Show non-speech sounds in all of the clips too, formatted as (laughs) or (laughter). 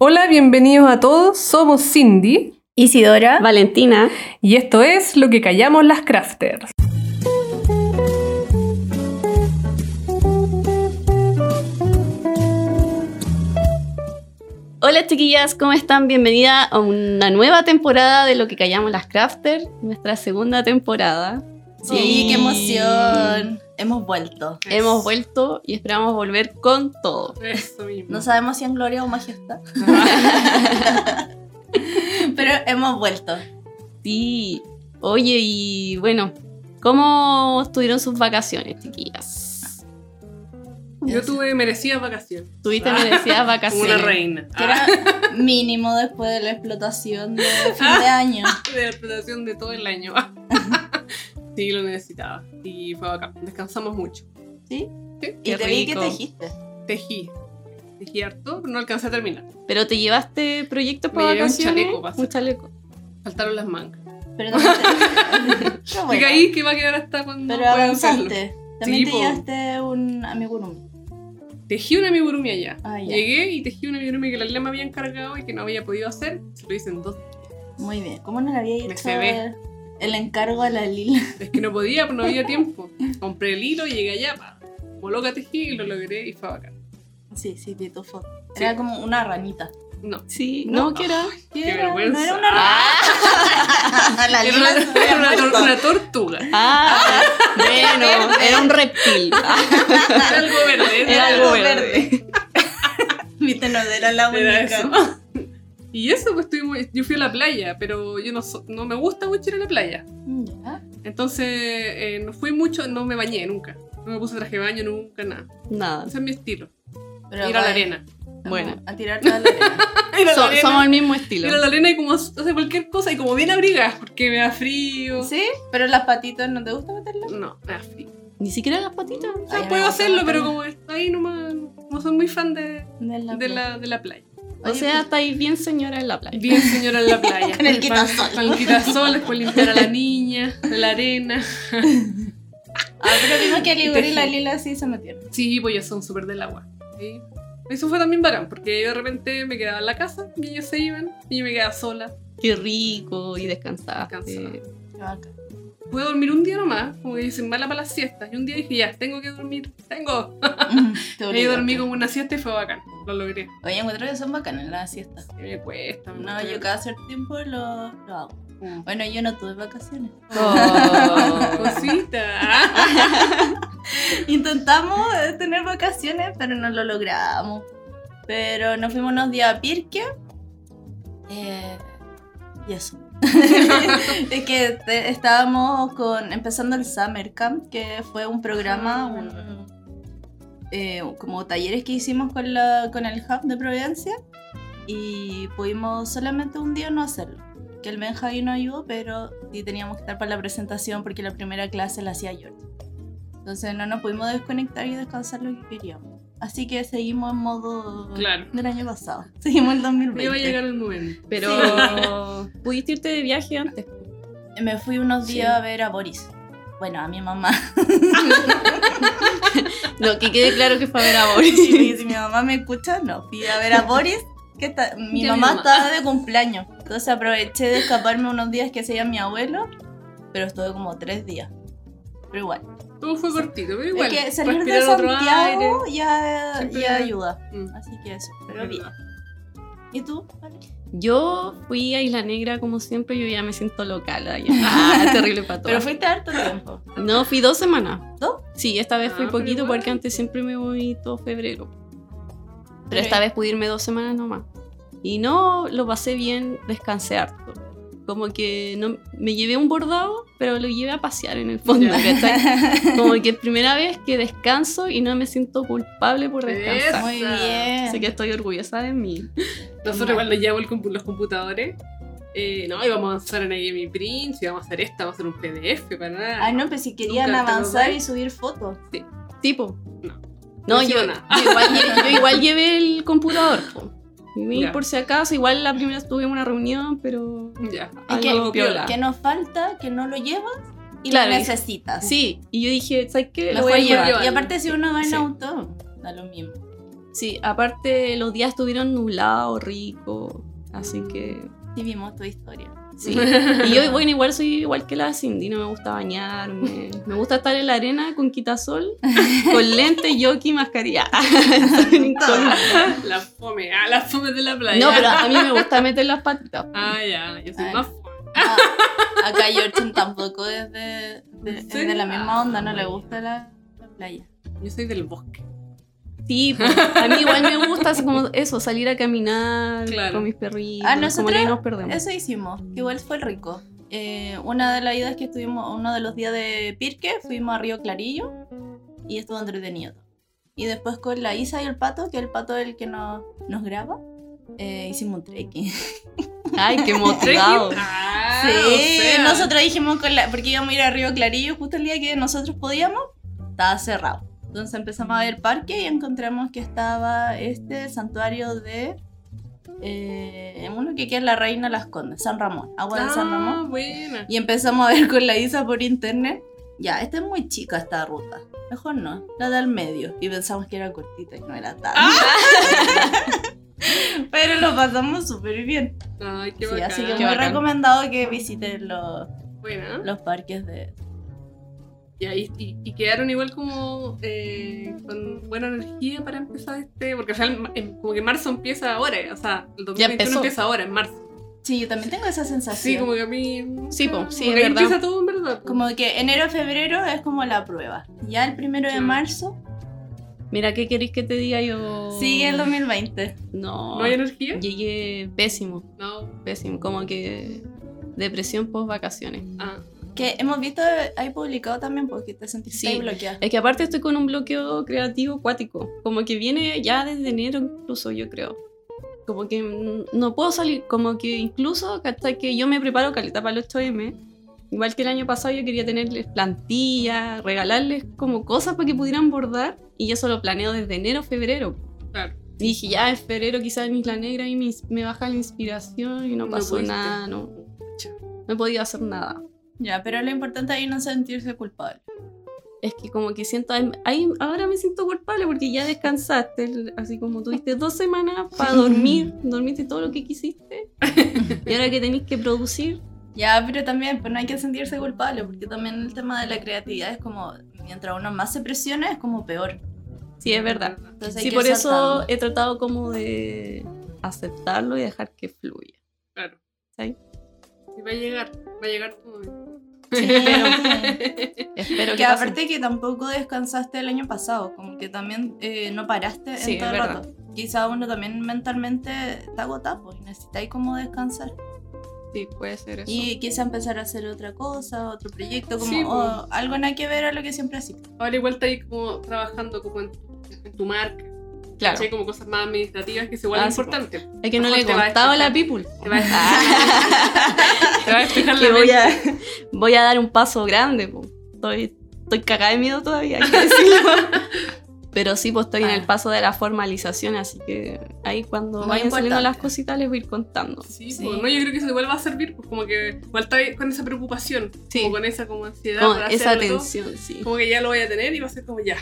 Hola, bienvenidos a todos. Somos Cindy Isidora. Valentina. y esto es Lo que callamos las crafters. Hola chiquillas, ¿cómo están? Bienvenida a una nueva temporada de Lo que callamos las crafters, nuestra segunda temporada. Sí, qué emoción. Hemos vuelto. Hemos vuelto y esperamos volver con todo. Eso mismo. No sabemos si en gloria o majestad. (laughs) Pero hemos vuelto. Sí. Oye, y bueno, ¿cómo estuvieron sus vacaciones, chiquillas? Yo tuve merecidas vacaciones. ¿Tuviste merecidas Como vacaciones? una reina. Que era mínimo después de la explotación de fin de año. (laughs) De la explotación de todo el año. (laughs) sí, lo necesitaba. Y fue bacán. Descansamos mucho. ¿Sí? Sí. Y te vi que tejiste. Tejí. Tejí harto, pero no alcancé a terminar. ¿Pero te llevaste proyectos Me para llevé un vacaciones? chaleco hacer. Un chaleco. Faltaron las mangas. Pero también (laughs) te... Bueno. ahí que va a quedar hasta cuando Pero avanzaste. También Sí, te llevaste un amigurumi. Tejí un amigurumi allá. Ah. Llegué y tejí un amigurumi que la Lila me había encargado y que no había podido hacer. Se lo hice en dos. Muy bien. ¿Cómo no le había Me hecho se ve. El encargo a la Lila? (laughs) Es que no podía, no había tiempo. Compré el hilo y llegué allá. Pa. Como loca tejí y lo logré y fue bacán. Sí, sí, vi tu foto. Sí. Era como una ranita. No. Sí, No. no, ¿qué era? ¿Qué era? vergüenza. No era una Ah, (laughs) La Era una, era una tor- muerto. una tortuga. ah, bueno, era un reptil. (laughs) Era algo verde. Era Era algo algo verde. Viste, no era la Era única. eso. Y eso, pues estuvimos, yo fui a la playa, pero yo no, so- no me gusta mucho ir a la playa. Ya. Entonces, eh, no fui mucho, no me bañé nunca. No me puse traje de baño nunca, nada. Nada. Ese es mi estilo. Pero ir a la arena. Bueno. A tirarte a la arena. (laughs) A la So- arena. somos el mismo estilo. Ir a la arena y como hacer cualquier cosa y como bien abrigada, porque me da frío. ¿Sí? Pero las patitas, ¿no te gusta meterlas? No, me da frío. Ni siquiera las patitas. O sea, Ay, puedo hacerlo, pero como ahí nomás, no soy muy fan de, De la, de la, de la playa. O sea, estáis bien señora en la playa. Bien señora en la playa. (laughs) Con el quitasol. Con el quitasol, después limpiar a la niña, la arena. (laughs) Ah, pero vimos que el Y la. Lila sí se metieron. Sí, pues ellos son súper del agua. ¿sí? Eso fue también bacán, porque yo de repente me quedaba en la casa y ellos se iban y yo me quedaba sola. Qué rico y descansaste. Descansada. Bacán. Pude dormir un día nomás, como que dicen mala para las siestas. Y un día dije, ya, tengo que dormir, tengo. (laughs) Te Y dormí como una siesta y fue bacán, lo logré. Oye, encuentro que son bacanas las siestas. Y me cuesta. me No, cuesta. yo cada cierto tiempo lo, lo hago. Mm. Bueno, yo no tuve vacaciones. Oh. (laughs) Cosita. (laughs) Intentamos eh, tener vacaciones, pero no lo logramos. Pero nos fuimos unos días a Pirque. Eh, y eso. (laughs) es que te- estábamos con, empezando el Summer Camp, que fue un programa, un- eh, como talleres que hicimos con, la, con el Hub de Providencia. Y pudimos solamente un día no hacerlo. Que el Benja ahí no ayudó, pero sí teníamos que estar para la presentación porque la primera clase la hacía George. Entonces no nos pudimos desconectar y descansar lo que queríamos. Así que seguimos en modo Claro. del año pasado. (laughs) Seguimos el 2020. Me iba a llegar el momento. Pero (laughs) pudiste irte de viaje antes. Me fui unos Sí. días a ver a Boris. Bueno, a mi mamá. (laughs) No, que quede claro que fue a ver a Boris. si mi mamá me escucha, no. Fui a ver a Boris. Que está, mi Ya mi mamá mamá. estaba de cumpleaños. Entonces aproveché de escaparme unos días que hacía mi abuelo. Pero estuve como tres días. Pero igual. Todo fue cortito, pero igual. es que salir de Santiago aire. ya, ya ayuda. Mm, Así que eso. Pero es bien. verdad. ¿Y tú? Vale? Yo fui a Isla Negra como siempre, yo ya me siento local allá. (laughs) Ah, terrible para Pero fuiste harto tiempo. No, fui dos semanas. ¿Dos? Sí, esta vez fui Ah, poquito igual. porque antes siempre me voy todo febrero. Pero esta vez pude irme dos semanas nomás. Y no, lo pasé bien, descansé harto. Como que no, me llevé un bordado, pero lo llevé a pasear en el fondo. (laughs) Como que es primera vez que descanso y no me siento culpable por descansar. Muy bien. Así que estoy orgullosa de mí. Nosotros igual nos llevamos el compu- los computadores. Eh, no, íbamos a avanzar en Game Prince, íbamos a hacer esta, vamos a hacer un PDF para nada. Ay, no, pues si querían avanzar y subir fotos. Tipo. No. No, No yo, yo igual, yo igual llevé el computador. po. Y vi Ya. por si acaso, igual la primera estuve en una reunión, pero Ya. Es que, algo piola. que nos falta que no lo llevas y Claro, lo necesitas. Sí, y yo dije, ¿sabes qué? Lo voy a llevar. llevar. Y aparte si uno va en Sí. auto, da lo mismo. Sí, aparte los días estuvieron nublados, ricos, así que Sí, vimos tu historia. Sí. (laughs) Y yo, bueno, igual soy igual que la Cindy, no me gusta bañarme, me gusta estar en la arena con quitasol, (laughs) con lente, yoki, mascarilla. (laughs) La fome, ah, la fome de la playa. no, pero a mí me gusta meter las patitas. Ah, ya, yo soy Ay. más fome. Ah, acá Georgian tampoco es de, de, ¿En es serio? de la misma onda, no le Ah, gusta la, la playa. Yo soy del bosque. Sí, pues, a mí igual me gusta así como eso, salir a caminar Claro. con mis perritos, Ah, como nosotros- que nos perdemos. Eso hicimos, igual fue rico. Eh, una de las idas que estuvimos, uno de los días de Pirque, fuimos a Río Clarillo y estuvo entretenido. Y después con la Isa y el Pato, que el Pato es el que nos, nos graba, eh, hicimos un trekking. (laughs) Ay, qué (laughs) motivado. Ah, sí, o sea, nosotros dijimos, con la, porque íbamos a ir a Río Clarillo justo el día que nosotros podíamos, estaba cerrado. Entonces empezamos a ver parque y encontramos que estaba este el santuario de... Eh, uno que queda en la Reina Las Condes, San Ramón, agua de San Ramón. Ah, buena. Y empezamos a ver con la Isa por internet. Ya, esta es muy chica esta ruta. Mejor no, la del medio. Y pensamos que era cortita y no era tan. (laughs) Pero lo pasamos súper bien. Ay, qué Sí, bacán. así que Qué muy bacán. recomendado que visiten los, Buena. los parques de... Y, ahí, y, y quedaron igual como eh, con buena energía para empezar este. Porque o sea, el- como que marzo empieza ahora. O sea, el 2021 empezó. empieza ahora, en marzo. Sí, yo también tengo esa sensación. Sí, como que a mí. Sí, po, sí, es verdad. empieza todo en verdad. Como que enero, febrero es como la prueba. Ya el primero de Sí. marzo Mira, ¿qué queréis que te diga yo? sigue el 2020. No, ¿No hay energía? llegué pésimo, No. pésimo, como que depresión post vacaciones. Ah, Que hemos visto, hay publicado también porque te sentiste Sí. bloqueada. Es que aparte estoy con un bloqueo creativo acuático, como que viene ya desde enero incluso, yo creo. Como que no puedo salir, como que incluso hasta que yo me preparo caleta para el 8M, igual que el año pasado yo quería tenerles plantillas, regalarles como cosas para que pudieran bordar, y eso lo planeo desde enero, febrero. claro. Y dije, ya en febrero quizás en Isla Negra y me, me baja la inspiración y no No pasó pudiste. nada, no, no he podido hacer nada. Ya, pero lo importante ahí no sentirse culpable. Es que como que siento, ahí, ahora me siento culpable porque ya descansaste, así como tuviste dos semanas para (laughs) dormir, dormiste todo lo que quisiste y ahora que tenéis que producir, Ya, pero también pues no hay que sentirse culpable, porque también el tema de la creatividad es como, mientras uno más se presiona, es como peor. sí es verdad. Entonces Sí, por eso he tratado como de aceptarlo y dejar que fluya. Claro. ¿sí? Y va a llegar. Va a llegar tu momento. (laughs) Espero que, que aparte que tampoco descansaste el año pasado, como que también eh, no paraste Sí, en todo el rato. Quizá uno también mentalmente está agotado pues, y necesitáis como descansar. Sí, puede ser eso. Y quizá empezar a hacer otra cosa, otro proyecto, como Sí, o algo nada que ver a lo que siempre hacía. Ahora igual está ahí como trabajando como en, en tu marca. Claro, Hay como cosas más administrativas que es igual Ah, importante. es que no le he contado a la people. Te va a (laughs) te va a que la voy a, (laughs) voy a dar un paso grande. po. Estoy, estoy cagada de miedo todavía, hay que decirlo. (laughs) Pero sí, pues estoy en el Ah. paso de la formalización, así que ahí cuando Muy vayan saliendo las cositas les voy a ir contando. Sí, Sí. pues, no, yo creo que eso igual va a servir, pues como que igual con esa preocupación, Sí. como con esa como ansiedad Con esa todo, tensión, sí. como que ya lo voy a tener y va a ser como ya.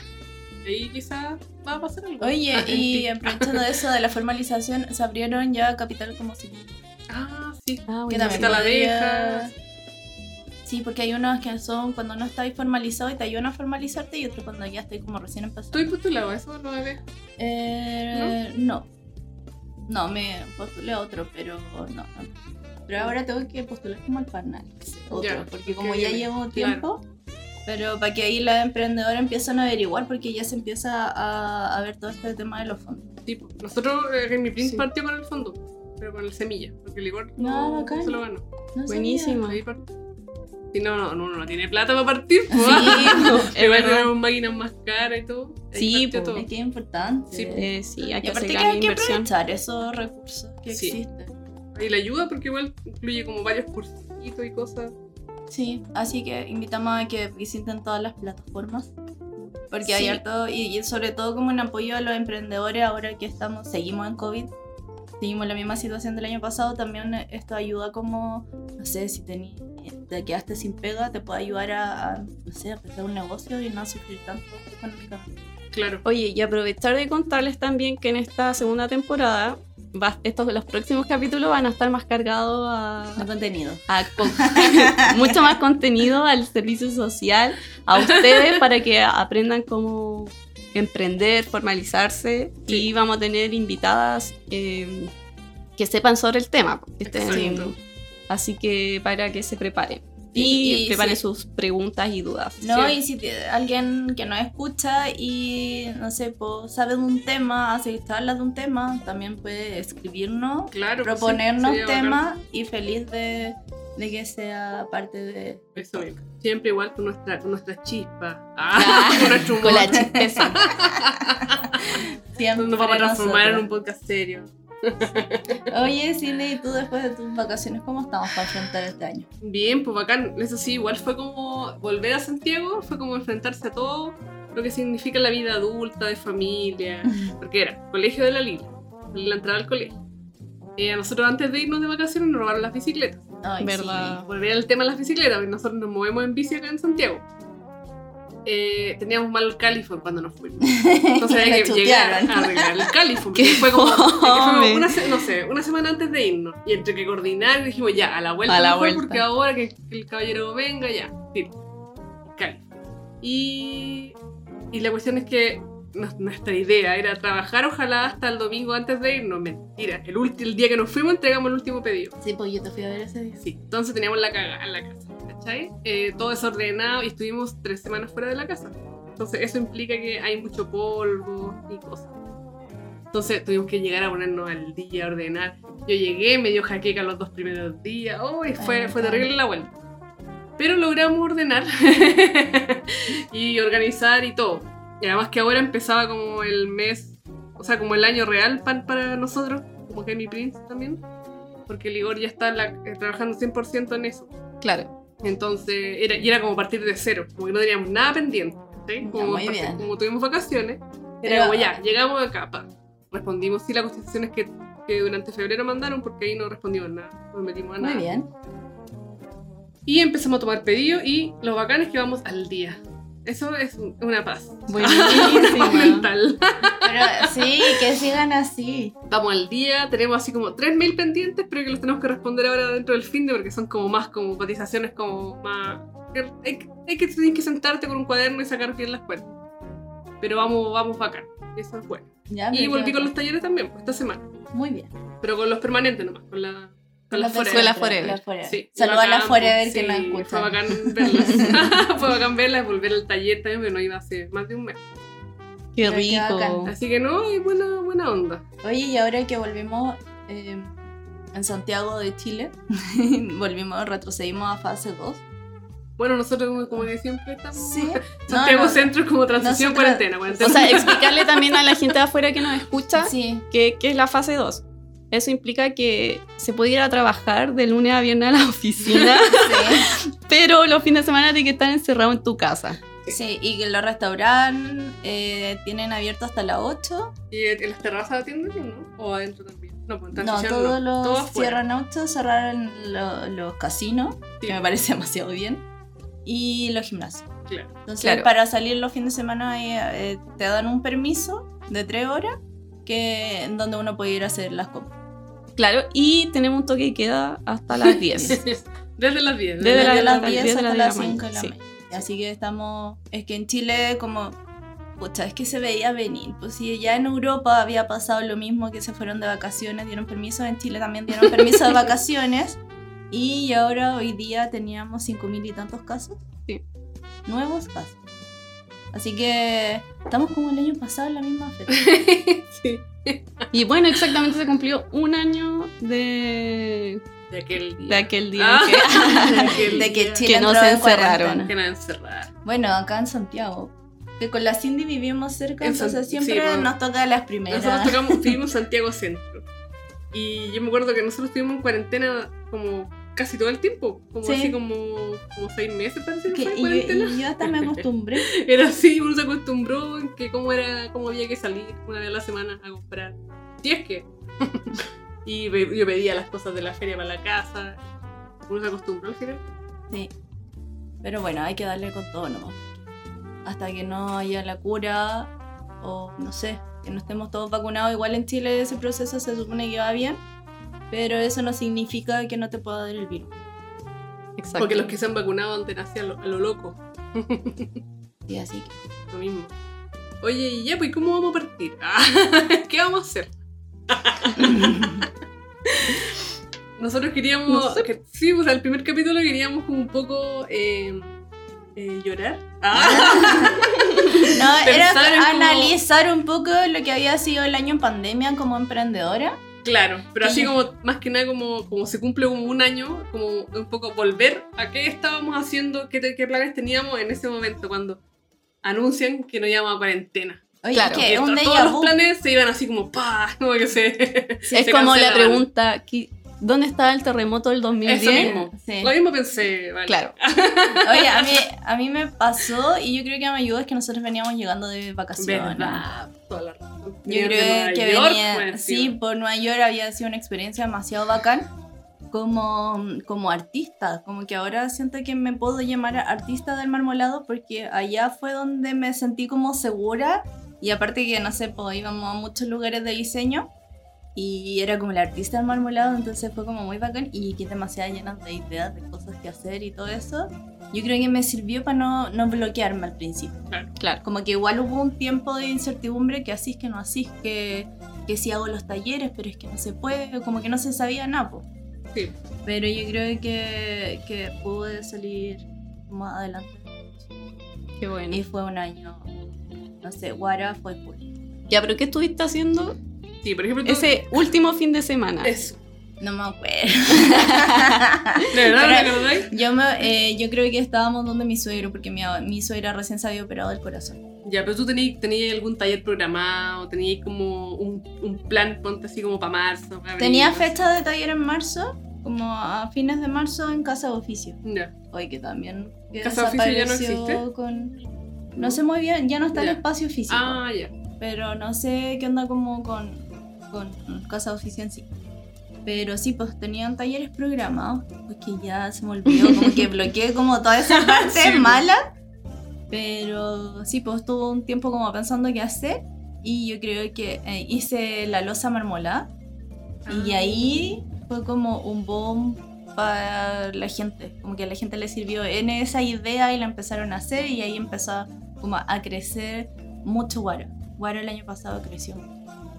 Y ahí quizás va a pasar algo. Oye, Ah, en y aprovechando (laughs) eso de la formalización, se abrieron ya capital como si Ah, sí. Ah, que bueno, también Está la. Sí, porque hay unos que son cuando no estáis formalizado y te ayudan a formalizarte y otros cuando ya estáis como recién empezando. Estoy postulado, eso lo haré. Eh, no. no. me postulé a otro, pero no, no. Pero ahora tengo que postular como al panel. Otro, porque como ya llevo claro. Pero para que ahí la emprendedora empiezan a averiguar porque ya se empieza a, a ver todo este tema de los fondos. Sí, pues, nosotros, eh, en mi Prince Sí. partió con el fondo, pero con el semilla, porque el Igor Ah, no, bacán. se lo ganó. No Buenísimo. Ahí. Si no, no, no, no tiene plata para partir, pues. Sí, (laughs) Igual verdad. tenemos máquinas más caras y todo. Sí, po. todo. Es que es importante. Sí, Eh, sí, hay y que hacer aparte que hay que inversión. aprovechar esos recursos que Sí. existen. Y la ayuda porque igual incluye como varios cursitos y cosas. Sí, así que invitamos a que visiten todas las plataformas. Porque hay Sí. harto, y, y sobre todo como un apoyo a los emprendedores ahora que estamos, seguimos en COVID, seguimos en la misma situación del año pasado, también esto ayuda como, no sé, si tení, te quedaste sin pega, te puede ayudar a, a, no sé, a empezar un negocio y no sufrir tanto económicamente. Claro. Oye, y aprovechar de contarles también que en esta segunda temporada, va- estos los próximos capítulos van a estar más cargados a, contenido. a con- (laughs) mucho más contenido al servicio social, a ustedes (laughs) para que aprendan cómo emprender, formalizarse y vamos a tener invitadas eh, que sepan sobre el tema. Exacto. así que para que se preparen. Y- Y, preparen sí. sus preguntas y dudas. No, Sí. y si te- alguien que nos escucha y no sé, pues, sabe de un tema, hace que habla de un tema, también puede escribirnos, Claro. que sí, proponernos bacán. temas y feliz de, de que sea parte de. Eso mismo. Siempre igual con nuestra, con nuestra chispa. Ah, (laughs) con. Con la chispeza. Siempre (laughs) Nos vamos a transformar en un nosotros. podcast serio. (laughs) Oye, Cindy, ¿y tú después de tus vacaciones cómo estamos para enfrentar este año? Bien, pues bacán. Eso sí, igual fue como volver a Santiago, fue como enfrentarse a todo lo que significa la vida adulta, de familia. (laughs) Porque era colegio de la Lila, la entrada al colegio. Eh, a nosotros antes de irnos de vacaciones nos robaron las bicicletas. Ay, ¿Verdad? Volver al tema de las bicicletas, porque nosotros nos movemos en bici acá en Santiago. Eh, teníamos mal el Californ cuando nos fuimos. (laughs) Entonces había que llegar a arreglar el Californ. porque (laughs) Qué fue como, fue una, no sé, una semana antes de irnos. Y entre que coordinar, dijimos ya, a la vuelta, A la mejor, vuelta. porque ahora que, que el caballero venga, ya. Sí. Y, y la cuestión es que nuestra idea era trabajar ojalá hasta el domingo antes de irnos. Mentira, el, el día que nos fuimos entregamos el último pedido. Sí, pues yo te fui a ver ese día. Sí, entonces teníamos la cagada en la casa, ¿cachai? Eh, todo desordenado y estuvimos tres semanas fuera de la casa. Entonces eso implica que hay mucho polvo y cosas. Entonces tuvimos que llegar a ponernos al día, a ordenar. Yo llegué, me dio jaqueca los dos primeros días. Fue, Ay, fue no. terrible la vuelta. Pero logramos ordenar (laughs) y organizar y todo. Y además que ahora empezaba como el mes, o sea, como el año real pan para nosotros, como que mi Prince también. Porque el Igor ya está la- eh, trabajando 100% en eso. Claro. Entonces, era, y era como partir de cero, como que no teníamos nada pendiente. Como, tuvimos vacaciones, era Pero- como ya, llegamos acá, pa. respondimos sí las cotizaciones que, que durante febrero mandaron, porque ahí no respondimos nada, no nos metimos a nada. Muy bien. Y empezamos a tomar pedidos y lo bacán es que vamos al día. Eso es un- una paz. (laughs) Una paz mental. Pero sí, que sigan así. Vamos al día, tenemos así como tres mail pendientes, pero que los tenemos que responder ahora dentro del fin de porque son como más como cotizaciones como más... Hay, que- hay que sentarte con un cuaderno y sacar bien las cuentas. Pero vamos, vamos bacán. Eso es bueno. Ya, Y volví con los talleres también, pues, esta semana. Muy bien. Pero con los permanentes nomás, con la... Con las Con forever. la Forever. La Forever. Sí, Saludos a la bacán, Forever pues, que sí, nos escuchan. (laughs) (laughs) Fue bacán verlas. fue bacán verlas, volver al taller también, pero no iba hace más de un mes. Qué rico. Así que no, y buena, buena onda. Oye, y ahora que volvimos eh, en Santiago de Chile, (laughs) volvimos, retrocedimos a fase 2. Bueno, nosotros como, como que siempre estamos... Sí. Santiago No, no. Centro es como transición Nosotros- cuarentena, cuarentena. O sea, explicarle también a la gente de afuera que nos escucha Sí. que, que es la fase 2. Eso implica que se puede ir a trabajar de lunes a viernes a la (laughs) oficina, (laughs) sí. pero los fines de semana tienes que estar encerrado en tu casa. Sí, y que los restaurantes eh, tienen abierto hasta las 8. ¿Y en las terrazas atienden no? ¿O adentro también? No, pues No, todos no. los Todo cierran 8, cerraron lo- los casinos, Sí. que me parece (laughs) demasiado bien, y los gimnasios. Claro. Entonces, Claro. para salir los fines de semana eh, eh, te dan un permiso de 3 horas que, en donde uno puede ir a hacer las compras. Claro, y tenemos un toque de queda hasta las (laughs) 10. Desde las 10. Desde Desde las las 10 10 de la hasta de la las 5 de la mañana, sí. mañana. Así que estamos. Es que en Chile, como. Pucha, es que se veía venir. Pues si ya en Europa había pasado lo mismo, que se fueron de vacaciones, dieron permiso, en Chile también dieron permiso de (laughs) vacaciones. Y ahora, hoy día, teníamos 5 mil y tantos casos. Sí. Nuevos casos. Así que estamos como el año pasado en la misma fecha. (laughs) sí. Y bueno, exactamente se cumplió un año de, De aquel día. de aquel día Ah, que, (laughs) de aquel (laughs) de que día. Chile Que nos entró en encerraron. cuarentena. Que nos encerraron. Bueno, acá en Santiago. Que con la Cindy vivimos cerca, En San- entonces sí, siempre bueno. nos toca las primeras. Nosotros tocamos, vivimos en Santiago Centro. Y yo me acuerdo que nosotros estuvimos en cuarentena como casi todo el tiempo. Como Sí. así como, como seis meses parece que fue cuarentena. y yo hasta me acostumbré. (laughs) Era así, uno se acostumbró en que cómo era, cómo había que salir una vez a la semana a comprar. Si es que. (laughs) y yo pedía las cosas de la feria para la casa. Uno se acostumbró al final. Sí. Pero bueno, hay que darle con todo nomás. Hasta que no haya la cura, o no sé, que no estemos todos vacunados. Igual en Chile ese proceso se supone que va bien, pero eso no significa que no te pueda dar el virus. Exacto. Porque los que se han vacunado antes nacían a lo, a lo loco. Y así que. Lo mismo. Oye, y ya, pues, ¿cómo vamos a partir? Ah, (laughs) ¿Qué vamos a hacer? (laughs) Nosotros queríamos. No sé. que- sí, pues al primer capítulo queríamos como un poco eh, eh, llorar. Ah, (laughs) No, era Pensar analizar un poco lo que había sido el año en pandemia como emprendedora. Claro, pero así Sí. como, más que nada, como, como se cumple como un año, como un poco volver a qué estábamos haciendo, qué, qué planes teníamos en ese momento cuando anuncian que nos íbamos a cuarentena. Oye, Claro. que un todos los planes se iban así como pa, (laughs) como que se. es se como la pregunta, ¿qué- ¿dónde estaba el terremoto del 2010? Eso mismo. Sí. Lo mismo pensé, vale. Claro. (laughs) Oye, a mí, a mí me pasó y yo creo que me ayudó es que nosotros veníamos llegando de vacaciones. Verdad, toda la razón. Yo creo Nueva que York, venía, sí, por Nueva York había sido una experiencia demasiado bacán como, como artista, como que ahora siento que me puedo llamar artista del marmolado porque allá fue donde me sentí como segura y aparte que no sé, pues íbamos a muchos lugares de diseño y era como el artista del marmolado, entonces fue como muy bacán y que demasiado llena de ideas, de cosas que hacer y todo eso. Yo creo que me sirvió para no, no bloquearme al principio. Claro. Como que igual hubo un tiempo de incertidumbre que así es que no así, que, que si hago los talleres, pero es que no se puede, como que no se sabía nada. po. Sí. Pero yo creo que, que pude salir más adelante. Qué bueno. Y fue un año, no sé, Guara fue full. Ya, pero ¿qué estuviste haciendo Sí, por ejemplo, tú- ese (laughs) último fin de semana? Eso. No me acuerdo. (laughs) ¿De verdad Pero- yo, me, eh, yo creo que estábamos donde mi suegro, porque mi, mi suegra recién se había operado del corazón. Ya, pero tú tenías, tenías algún taller programado, tenías como un, un plan, ponte así como para marzo. para abril, Tenía fecha de taller en marzo, como a fines de marzo en Casa de Oficio. Ya. Hoy que también que ¿Casa de Oficio ya no existe? Con... No sé muy bien, ya no está Ya. el espacio físico, Ah, ya. pero no sé qué onda como con, con Casa en sí. Pero sí, pues tenían talleres programados, porque ya se me olvidó, como que (laughs) bloqueé como toda esa parte Sí. mala. Pero sí, pues estuve un tiempo como pensando qué hacer y yo creo que eh, hice la losa marmolada y Ah. ahí fue como un boom para la gente, como que a la gente le sirvió en esa idea y la empezaron a hacer y ahí empezó como a crecer mucho Guaro. Guaro el año pasado creció. mucho.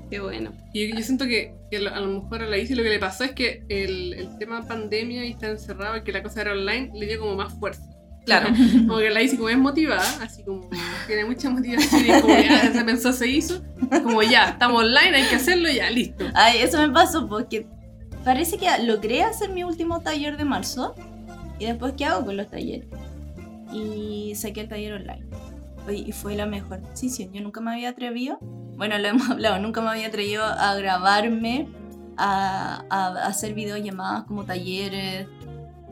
Qué bueno. Y yo, yo siento que, que a lo mejor a la Isi lo que le pasó es que el, el tema pandemia y estar encerrado y que la cosa era online le dio como más fuerza. Claro. (laughs) Como que la Isi como es motivada, así como tiene mucha motivación y como ya se pensó, se hizo, como ya, estamos online, hay que hacerlo, ya, listo. Ay, eso me pasó porque parece que logré hacer mi último taller de marzo y después ¿qué hago con los talleres? Y saqué el taller online. Y fue la mejor decisión. Yo nunca me había atrevido, bueno, lo hemos hablado, nunca me había atrevido a grabarme, a, a hacer videollamadas como talleres,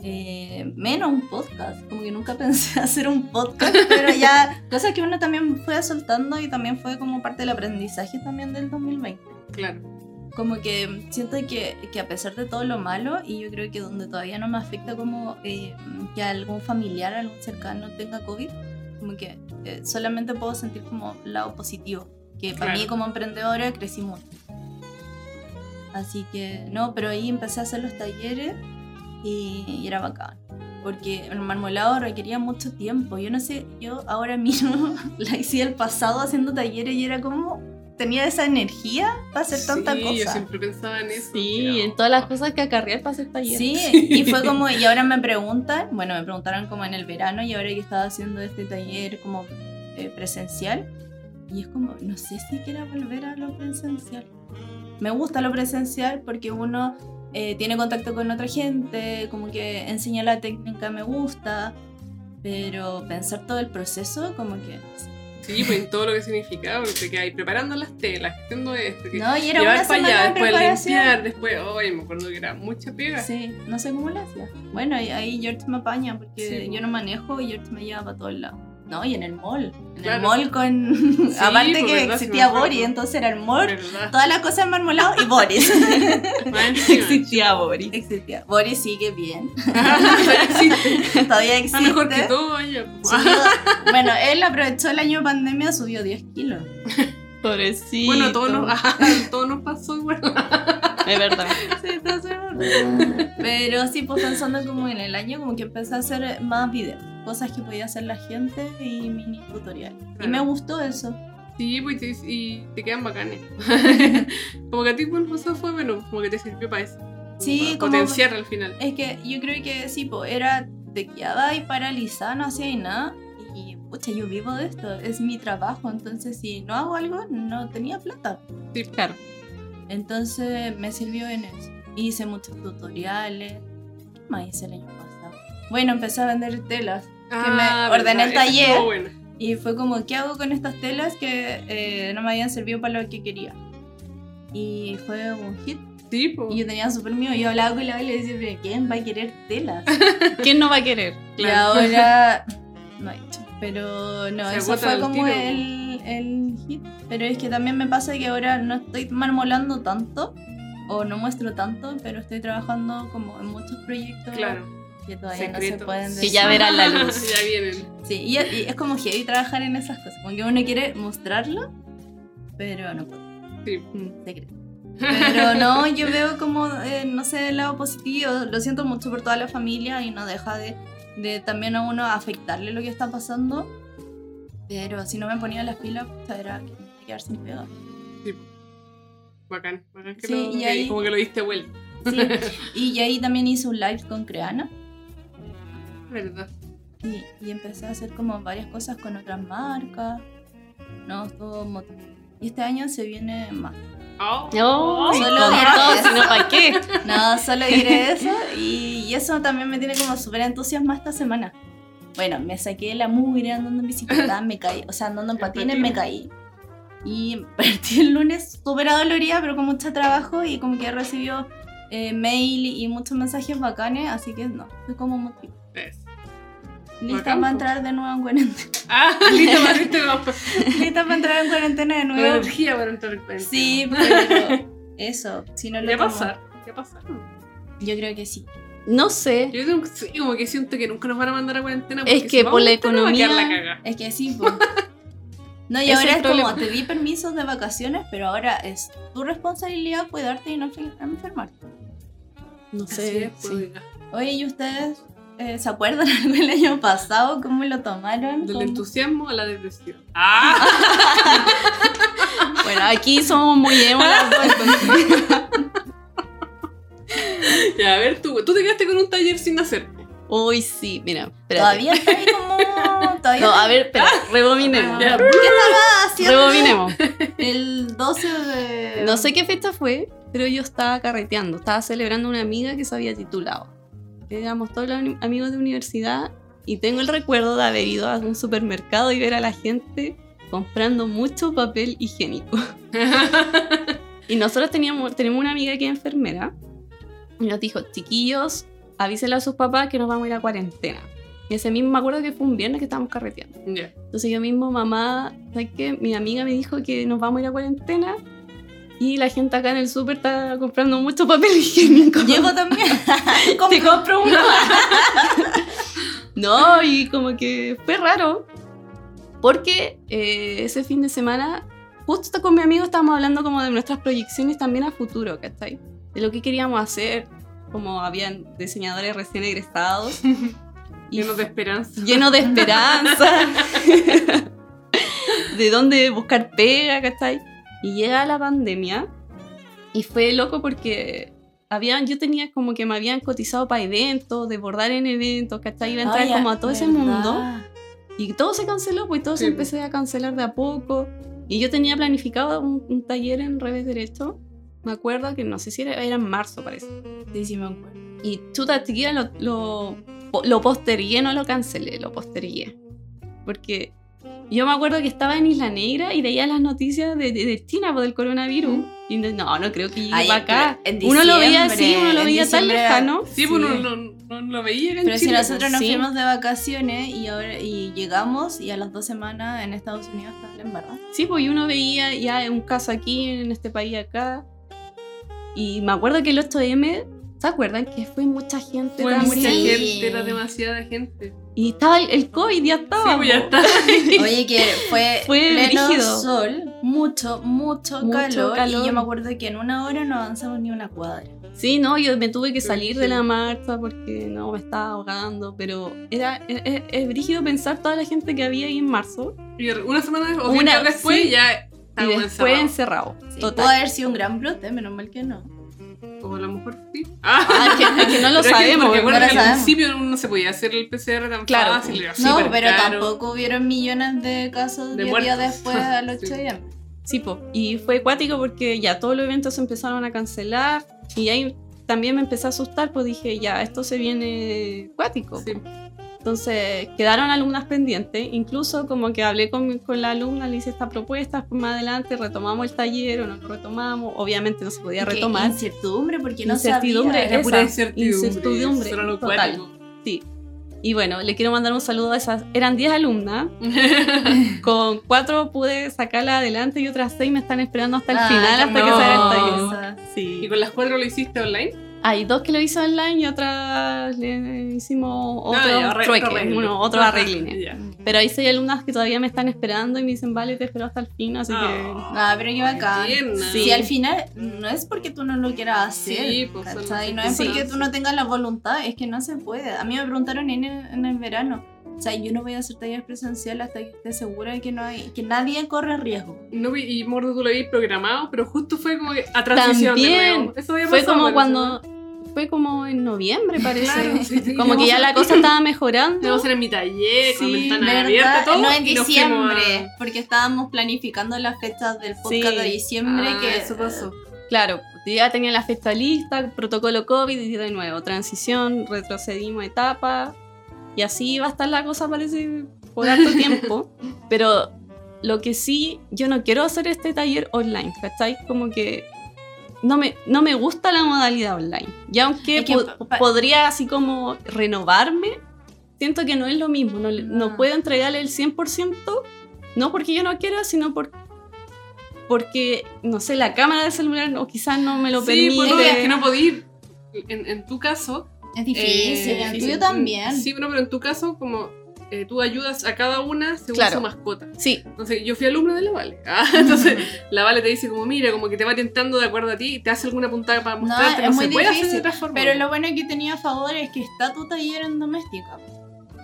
eh, menos un podcast. Como que nunca (laughs) pensé hacer un podcast, pero ya, (laughs) cosas que uno también fue soltando y también fue como parte del aprendizaje también del 2020 Claro. como que siento que, que a pesar de todo lo malo, y yo creo que donde todavía no me afecta como eh, que algún familiar, algún cercano tenga COVID, como que eh, solamente puedo sentir como lado positivo, que para Claro. mí como emprendedora crecí mucho. Así que no, pero ahí empecé a hacer los talleres y, y era bacán. Porque el marmolado requería mucho tiempo. Yo no sé, yo ahora (laughs) mismo la hice el pasado haciendo talleres y era como, tenía esa energía para hacer tanta sí, cosa. yo siempre pensaba en eso. Sí, pero- en todas las cosas que acarrear para hacer taller. Sí, (laughs) y fue como, y ahora me preguntan, bueno, me preguntaron como en el verano y ahora que estaba haciendo este taller como eh, presencial, y es como, no sé si quiera volver a lo presencial. Me gusta lo presencial porque uno eh, tiene contacto con otra gente, como que enseña la técnica, me gusta, pero pensar todo el proceso, como que... Sí, pues todo lo que significaba, porque quedas ahí preparando las telas, haciendo esto, que No, y era llevar para allá, de después limpiar, después, ay, me acuerdo que era mucha pega. Sí, no sé cómo lo hacía. Bueno, ahí George me apaña porque Sí. yo no manejo y George me lleva para todos lados. No, y en el mall. En Claro. el mall con. (laughs) Sí, (laughs) Aparte que verdad, existía acuerdo. Boris, entonces era el mall. Todas las cosas en marmolado y Boris. (laughs) Existía Boris. existía. Boris sigue bien. Existe. Todavía existe. Está mejor que todo. Subió- bueno, él aprovechó el año de pandemia, subió 10 kilos. Pobrecito. Bueno, a todos nos, a todos nos pasó igual. Es verdad. Sí, está Pero sí, pues pensando como en el año, como que empecé a hacer más videos. Cosas que podía hacer la gente y mini tutoriales. Y Claro. me gustó eso. Sí, pues y te, y te quedan bacanes. (laughs) como que a ti bueno, eso fue bueno, como que te sirvió para eso. Sí, como- potenciar al final. Es que yo creo que sí, pues era te quedaba y paralizada, no hacía nada. Y pucha, yo vivo de esto, es mi trabajo. Entonces, si no hago algo, no tenía plata. Sí, Claro. Entonces me sirvió en eso. Hice muchos tutoriales. ¿Qué más hice el año pasado? Bueno, empecé a vender telas. Me ordené el Ah, esa taller. estuvo buena. Y fue como, ¿qué hago con estas telas que eh, no me habían servido para lo que quería? Y fue un hit. Pues. Y yo tenía súper miedo. Yo hablaba con la y le decía, ¿pero quién va a querer telas? (laughs) ¿Quién no va a querer? Y ahora (laughs) no he hecho. Pero no, Se eso fue como el, el hit. Pero es que también me pasa que ahora no estoy marmolando tanto. O no muestro tanto, pero estoy trabajando como en muchos proyectos Claro. Que todavía no se Secretos. pueden Que decir. ya verán la luz. (laughs) ya vienen. Sí, y, y es como heavy trabajar en esas cosas. Como que uno quiere mostrarlo, pero no puede. Sí. Secreto. Pero no, yo veo como, eh, no sé, el lado positivo. Lo siento mucho por toda la familia y no deja de, de también a uno afectarle lo que está pasando. Pero si no me ponía las pilas, pues era que quedar sin pega. Sí. Bacán, bacán que Sí, lo, y que- ahí- como que lo diste vuelta. Sí. (laughs) y ahí también hice un live con Creana. ¿Verdad? Y, y empecé a hacer como varias cosas con otras marcas. No, todo. Y este año se viene más. Oh. (laughs) No, Solo con diré todo, eso. si no, ¿para qué? No, solo diré eso. Y, y eso también me tiene como súper entusiasmada esta semana. Bueno, me saqué la mugre andando en bicicleta, me caí. O sea, andando en (laughs) patines, me caí. Y (laughs) partí el lunes súper adolorida, pero con mucho trabajo. Y como que recibió eh, mail y muchos mensajes bacanes. Así que no, estoy como Es. Lista Bacán, para entrar de nuevo en cuarentena. (laughs) Ah, listo para este lista para entrar en cuarentena de nuevo. energía para entrar en cuarentena. Sí, (laughs) pero eso, si no lo ¿Qué va a tomo- pasar? ¿Qué va a pasar? Yo creo que sí. No sé. Yo tengo, sí, como que siento que nunca nos van a mandar a cuarentena. Es porque que si vamos por la economía- la caga. Es que sí, po. (laughs) No, y ahora es es como, te di permisos de vacaciones, pero ahora es tu responsabilidad cuidarte y no enfer- enfermarte. No Así sé. es, pues, sí. Oye, ¿y ustedes eh, se acuerdan (laughs) algo del año pasado? ¿Cómo lo tomaron? Del ¿Cómo- entusiasmo a la depresión. ¡Ah! (laughs) Bueno, aquí somos muy emo las dos, entonces. ya, a ver, tú, tú te quedaste con un taller sin hacer. Uy, sí, mira. espérate. Todavía está ahí como... Todavía No, a ver, espera, rebobinemos. Ya. ¿Qué estaba haciendo Rebobinemos. el 12 de... No sé qué fecha fue, pero yo estaba carreteando, estaba celebrando una amiga que se había titulado. Éramos todos los amigos de universidad y tengo el recuerdo de haber ido a un supermercado y ver a la gente comprando mucho papel higiénico. (laughs) Y nosotros teníamos, tenemos una amiga que es enfermera y nos dijo, chiquillos, avísenle a sus papás que nos vamos a ir a cuarentena. Y ese mismo, me acuerdo que fue un viernes que estábamos carreteando. ya. Entonces yo mismo, mamá, ¿sabes qué? Mi amiga me dijo que nos vamos a ir a cuarentena y la gente acá en el súper está comprando mucho papel (laughs) higiénico. Llego también. (laughs) Te compro uno. (laughs) no, y como que fue raro. Porque eh, ese fin de semana, justo con mi amigo estábamos hablando como de nuestras proyecciones también a futuro, ¿cachai? De lo que queríamos hacer, como habían diseñadores recién egresados. y Llenos de esperanza. lleno de esperanza, de dónde buscar pega, ¿cachai? Y llega la pandemia y fue loco porque habían, yo tenía como que me habían cotizado para eventos, de bordar en eventos, ¿cachai? Iba a entrar Ay, como a todo ese ¿verdad? mundo y todo se canceló, pues todo se empezó a cancelar de a poco. Y yo tenía planificado un, un taller en revés derecho, me acuerdo que no sé si era, era en marzo parece. Sí, sí, me acuerdo. Y chuta, chiquilla, lo, lo, lo postergué, no lo cancelé, lo postergué. Porque yo me acuerdo que estaba en Isla Negra y veía las noticias de, de, de China por del coronavirus. Y no, no creo que llegue Ay, para acá. Uno lo veía así, uno lo veía tan lejano. Sí, pues no, no, no, no lo veía en Pero si nosotros nos sí. fuimos de vacaciones y ahora y llegamos y a las dos semanas en Estados Unidos está en verdad. Sí, pues y uno veía ya un caso aquí, en este país acá. Y me acuerdo que el 8M, ¿se acuerdan? Que fue mucha gente Fue también. mucha Sí. gente, era demasiada gente. Y estaba el, el COVID, ya estaba. Sí, pues ya está. (laughs) Oye, que fue, Fue pleno brígido. sol. mucho, mucho, Mucho calor, calor. Y yo me acuerdo que en una hora no avanzamos ni una cuadra. Sí, no, yo me tuve que salir de la marcha porque no me estaba ahogando, pero era es, es- brígido pensar toda la gente que había ahí en marzo Y una semana o Una- después sí. ya y después encerrados. encerrado. Sí, Total. pudo haber sido un gran brote, menos mal que no. O a lo mejor sí. Ah, Ah, es que, es que no lo (laughs) Pero sabemos. Porque no al sabemos. principio no se podía hacer el PCR tan Claro, fácil. Era No, pero caro. tampoco hubieron millones de casos De 10 días muertos. después al (laughs) Sí. 8M. Sí, po. y fue acuático porque ya todos los eventos se empezaron a cancelar y ahí también me empecé a asustar, pues dije, ya, esto se viene acuático. Sí. Entonces quedaron alumnas pendientes, incluso como que hablé con, con la alumna, le hice esta propuesta, pues más adelante retomamos el taller o no lo retomamos, obviamente no se podía Qué retomar. Incertidumbre, porque no Incertidumbre, sabía. Era pura incertidumbre. incertidumbre, era lo total. Sí. Y bueno, le quiero mandar un saludo a esas, eran 10 alumnas, (laughs) con 4 pude sacarla adelante y otras 6 me están esperando hasta el Ah, final, hasta que no. salga el taller. ¿Y Sí. con las cuatro lo hiciste online? Hay dos que lo hizo online y otras le hicimos otro arre- trueque, arreglo. uno, otro Ajá, arreglines. (laughs) ya. Pero hay alumnas que todavía me están esperando y me dicen, vale, te espero hasta el fin, así que... Ah, Ah, pero qué bacán. Sí. Si al final no es porque tú no lo quieras hacer, Sí, pues, ¿cachai? no es porque tú no tengas la voluntad, es que no se puede. A mí me preguntaron en el, en el verano, o sea, yo no voy a hacer talleres presenciales hasta que esté segura de que no hay, que nadie corre riesgo. No y Mordo tú lo habías programado, pero justo fue como que a transición de También. nuevo. Eso había Fue pasado, como cuando... ¿no? Fue como en noviembre, parece. Claro, sí, sí, como que ya la cosa estaba mejorando. A hacer en mi taller, con ventana abierta, todo. no en diciembre, a- porque estábamos planificando las fechas del podcast de diciembre. Ah, que eso pasó. Claro, ya tenía la fecha lista, protocolo COVID y de nuevo, transición, retrocedimos etapa. Y así va a estar la cosa, parece, por harto (laughs) tiempo. Pero lo que sí, yo no quiero hacer este taller online, ¿cachai? Como que no me, no me gusta la modalidad online. Y aunque Es que po- pa- podría así como renovarme, siento que no es lo mismo. No, no No. puedo entregarle el 100%, no porque yo no quiera, sino por, porque, no sé, la cámara del celular o quizás no me lo sí, permite. pues no, es que no podí ir. En, en tu caso. es difícil, eh, en el sí, tuyo sí. también. Sí, pero, pero en tu caso, como eh, tú ayudas a cada una según Claro. su mascota. Sí, Entonces, yo fui alumna de la Vale. (laughs) Ah, entonces, la Vale te dice como, mira, como que te va tentando de acuerdo a ti y te hace alguna puntada para No, mostrarte. No, es se muy puede hacer de difícil, otra forma. Pero lo bueno que tenía a favor es que está tu taller en doméstica.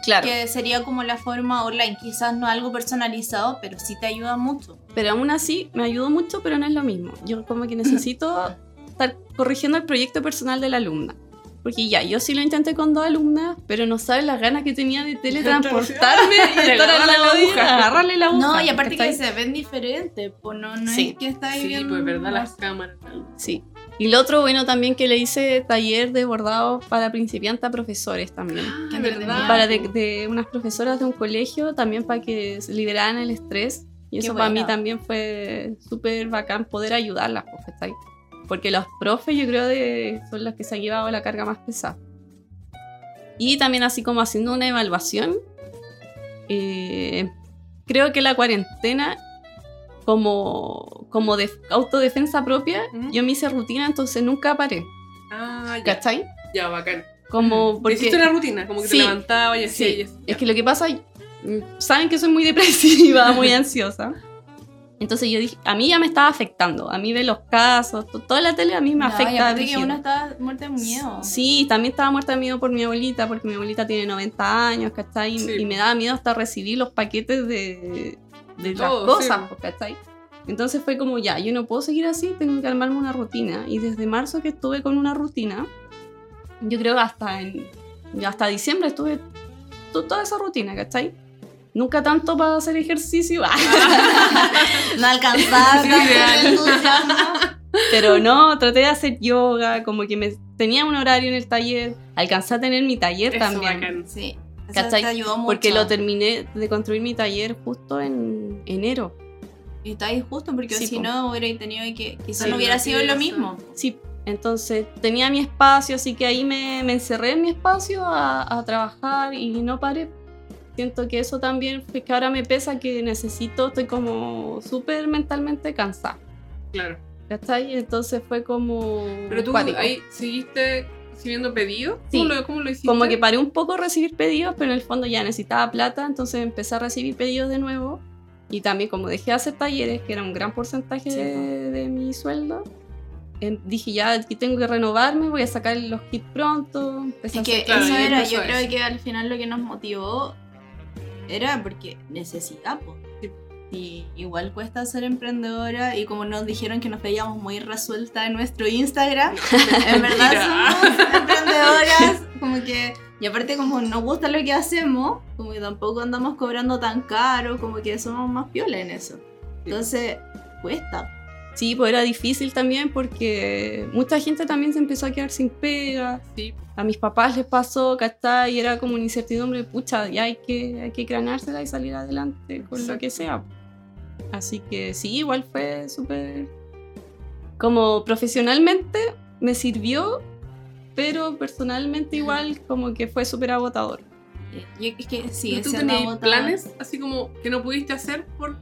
claro. Que sería como la forma online, quizás no algo personalizado, pero sí te ayuda mucho. Pero aún así me ayudó mucho, pero no es lo mismo. Yo como que necesito (laughs) estar corrigiendo el proyecto personal de la alumna. Porque ya, yo sí lo intenté con dos alumnas, pero no sabes las ganas que tenía de teletransportarme (laughs) y estar la de aguja. agarrarle la aguja. No, y aparte que ¿cachai? se ven diferentes, pues no, no Sí. es que estáis Sí, viendo pues verdad, las cámaras. Sí. Y lo otro bueno también que le hice taller de bordado para principiantes a profesores también. Ah, verdad. para de, de unas profesoras de un colegio también para que liberaran el estrés y Qué eso para mí también fue súper bacán poder ayudarlas pues. Porque los profes yo creo de, son los que se han llevado la carga más pesada y también así como haciendo una evaluación eh, creo que la cuarentena como, como de autodefensa propia Ujú. yo me hice rutina entonces nunca paré Ah, ya. ¿cachai? Ya, bacán. como Te porque hiciste una rutina, como que Sí, te levantaba y así. Sí, es que lo que pasa, mm, saben que soy muy depresiva, (laughs) muy ansiosa. Entonces yo dije, a mí ya me estaba afectando, a mí de los casos, to- toda la tele a mí me No, y afecta. aparte que uno está muerta de miedo. Sí, también estaba muerta de miedo por mi abuelita, porque mi abuelita tiene 90 años, ¿cachai? Sí. Y me daba miedo hasta recibir los paquetes de, de las Todo, cosas, sí. pues, ¿cachai? Entonces fue como, ya, yo no puedo seguir así, tengo que armarme una rutina. Y desde marzo que estuve con una rutina, yo creo que hasta, en, hasta diciembre estuve to- toda esa rutina, ¿cachai? Nunca tanto para hacer ejercicio, (laughs) (laughs) No alcanzaba (laughs) (laughs) pero no, traté de hacer yoga, como que me tenía un horario en el taller, alcancé a tener mi taller Eso, también. bacán. Sí, te ayudó mucho. Porque lo terminé de construir mi taller justo en enero. Y está ahí justo, porque Sí, si po. no hubiera tenido que quizás Sí, no hubiera sido lo mismo. Sí, entonces tenía mi espacio, así que ahí me, me encerré en mi espacio a, a trabajar y no paré. Siento que eso también fue que ahora me pesa que necesito, estoy como súper mentalmente cansada. Claro. ¿Cachai? Entonces fue como. Pero tú cuático. ahí seguiste recibiendo pedidos. Sí. ¿Cómo, lo, ¿Cómo lo hiciste? Como que paré un poco a recibir pedidos, pero en el fondo ya necesitaba plata, entonces empecé a recibir pedidos de nuevo. Y también como dejé de hacer talleres, que era un gran porcentaje Sí, de, de mi sueldo, en- dije ya aquí tengo que renovarme, voy a sacar los kits pronto. empecé a Es que hacer- eso era, yo creo eso. que al final lo que nos motivó era porque necesitamos. Y igual cuesta ser emprendedora y como nos dijeron que nos veíamos muy resuelta en nuestro Instagram, (laughs) en verdad somos emprendedoras, como que, y aparte como nos gusta lo que hacemos, como que tampoco andamos cobrando tan caro, como que somos más piola en eso. Entonces, cuesta. Sí, pues era difícil también porque mucha gente también se empezó a quedar sin pega. Sí, A mis papás les pasó, ¿cachai? Y era como una incertidumbre, pucha, ya hay que, hay que craneársela y salir adelante con lo Exacto. que sea. Así que sí, igual fue súper... Como profesionalmente me sirvió, pero personalmente igual como que fue súper agotador. Yo, es que sí, ¿Y ¿Tú tenías planes así como que no pudiste hacer por,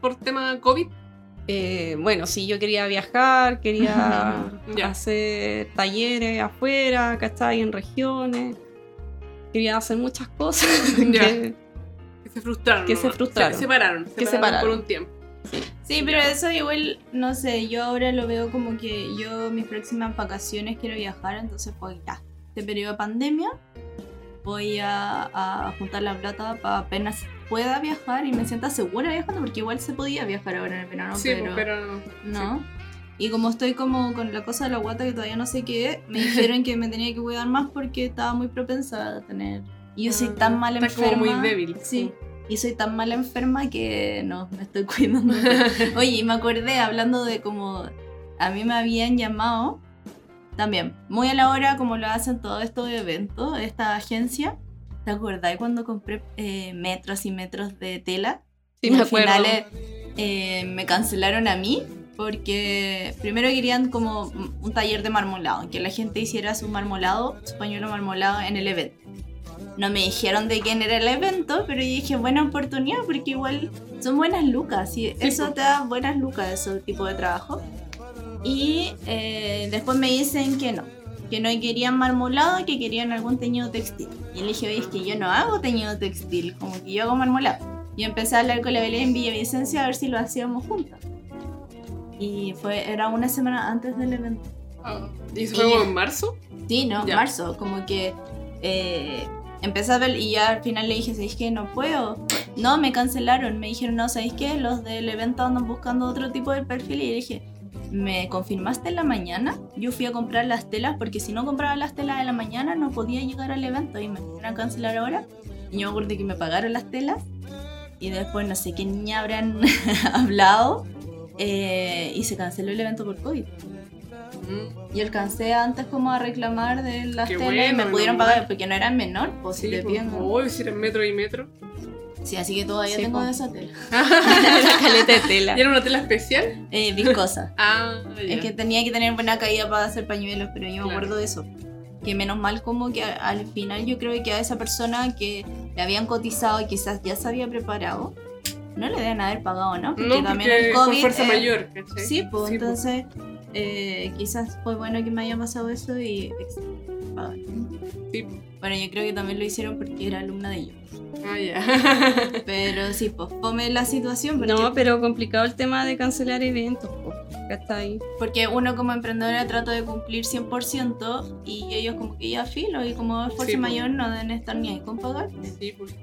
por tema COVID? Eh, bueno, sí, yo quería viajar, quería (laughs) hacer talleres afuera, ¿cachai? En regiones. Quería hacer muchas cosas (laughs) que, Que se frustraron. Que se frustraron. Se separaron. Se Que separaron por un tiempo. Sí, pero eso igual, no sé, yo ahora lo veo como que yo mis próximas vacaciones quiero viajar, entonces pues ya, este periodo de pandemia voy a, a juntar la plata para apenas pueda viajar y me sienta segura viajando, porque igual se podía viajar ahora en el verano, sí, pero, pero no. Y como estoy como con la cosa de la guata que todavía no sé qué, me (laughs) dijeron que me tenía que cuidar más porque estaba muy propensa a tener... Y yo soy Ah, tan mal enferma. como muy débil. Sí. Y soy tan mal enferma que no, me estoy cuidando. (laughs) Oye, y me acordé hablando de como a mí me habían llamado también, muy a la hora como lo hacen todos estos eventos, esta agencia. ¿Te acordás cuando compré eh, metros y metros de tela? Sí, y me al acuerdo. final eh, eh, me cancelaron a mí porque primero querían como un taller de marmolado, que la gente hiciera su marmolado, su pañuelo marmolado en el evento. No me dijeron de quién era el evento, pero yo dije buena oportunidad porque igual son buenas lucas y eso te da buenas lucas, ese tipo de trabajo. Y eh, después me dicen que no, que no querían marmolado, que querían algún teñido textil. Y le dije, oye, es que yo no hago teñido textil, como que yo hago marmolado. Y empecé a hablar con la Belén en Villavicencio a ver si lo hacíamos juntas. Y fue, era una semana antes del evento. Ah, ¿Y eso fue como en marzo? Sí, no, Ya. marzo, como que eh, empecé a ver y ya al final le dije, ¿sabéis qué? No puedo. No, me cancelaron, me dijeron, no, ¿sabéis qué? Los del evento andan buscando otro tipo de perfil y le dije, ¿me confirmaste en la mañana? Yo fui a comprar las telas porque si no compraba las telas en la mañana no podía llegar al evento y me iban a cancelar ahora. Y yo me acuerdo que me pagaron las telas y después no sé qué niña habrán (laughs) hablado eh, y se canceló el evento por COVID. Mm, Y alcancé antes como a reclamar de las Qué telas y me pudieron pagar porque no eran menor, pues si Sí, te pues, piden. uy, si eres metro y metro. Sí, así que todavía Sí, tengo de esa tela. (laughs) La caleta de tela. ¿Y era una tela especial? Eh, viscosa. (laughs) Ah, ya. es que tenía que tener buena caída para hacer pañuelos, pero yo me acuerdo de eso. Que menos mal como que al final yo creo que a esa persona que le habían cotizado y quizás ya se había preparado, no le deben haber pagado, ¿no? Porque no, también porque el por COVID... fuerza eh, mayor, ¿cachai? Sí, pues Sí, entonces eh, quizás fue bueno que me haya pasado eso y. Sí. Bueno, yo creo que también lo hicieron porque era alumna de ellos. Ah, ya. (laughs) Pero sí, pues fome la situación porque, No, pero complicado el tema de cancelar eventos, po, ¿cachai? porque uno como emprendedora trata de cumplir 100% y ellos como que ya filo y como es fuerza Sí, pues. mayor no deben estar ni ahí con pagar. Sí, porque...